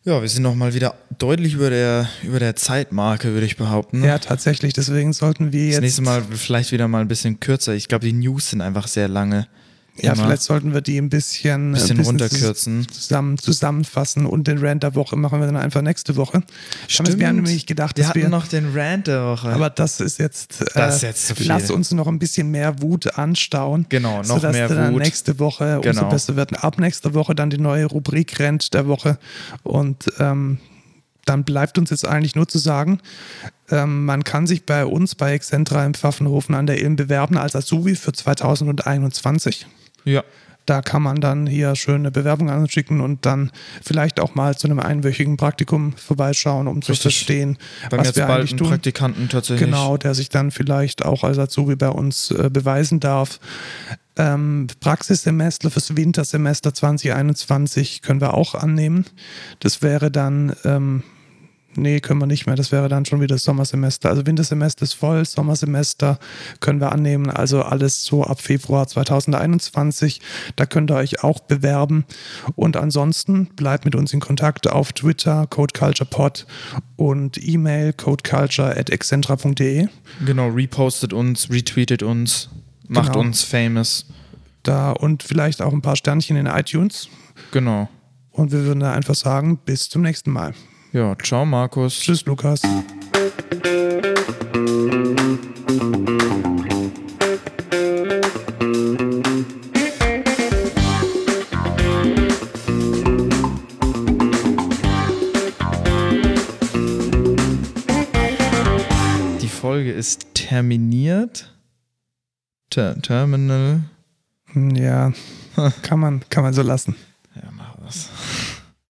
Ja, wir sind noch mal wieder deutlich über der, über der Zeitmarke, würde ich behaupten. Ja, tatsächlich. Deswegen sollten wir das jetzt. nächste Mal vielleicht wieder mal ein bisschen kürzer. Ich glaube, die News sind einfach sehr lange. Ja, Immer. vielleicht sollten wir die ein bisschen, Bisschen ein runterkürzen. Zusammen, zusammenfassen und den Rant der Woche machen wir dann einfach nächste Woche. Stimmt. Wir haben nämlich gedacht, Wir dass hatten wir. noch den Rant der Woche. aber das ist jetzt. Das ist äh, jetzt zu viel. Lass uns noch ein bisschen mehr Wut anstauen. Genau, noch mehr dann Wut. nächste Woche umso Genau. besser wird. Ab nächster Woche dann die neue Rubrik Rant der Woche. Und ähm, dann bleibt uns jetzt eigentlich nur zu sagen, ähm, man kann sich bei uns bei Excentra im Pfaffenhofen an der Ilm bewerben als Azubi für 2021. ja. Da kann man dann hier schöne Bewerbung anschicken und dann vielleicht auch mal zu einem einwöchigen Praktikum vorbeischauen, um zu Richtig. verstehen, Beim was wir eigentlich tun. Praktikanten tatsächlich. Genau, der sich dann vielleicht auch als Azubi bei uns äh, beweisen darf. Ähm, Praxissemester fürs Wintersemester 2021 können wir auch annehmen. Das wäre dann ähm, nee, können wir nicht mehr. Das wäre dann schon wieder Sommersemester. Also Wintersemester ist voll, Sommersemester können wir annehmen. Also alles so ab Februar 2021. Da könnt ihr euch auch bewerben. Und ansonsten bleibt mit uns in Kontakt auf Twitter, CodeCulturePod und E-Mail codeculture.excentra.de. Genau, repostet uns, retweetet uns, macht Genau. uns famous. Da und vielleicht auch ein paar Sternchen in iTunes. Genau. Und wir würden da einfach sagen, bis zum nächsten Mal. Ja, ciao Markus. Tschüss, Lukas. Die Folge ist terminiert. Ter Terminal. Hm, Ja, kann man, kann man so lassen. Ja, mach was.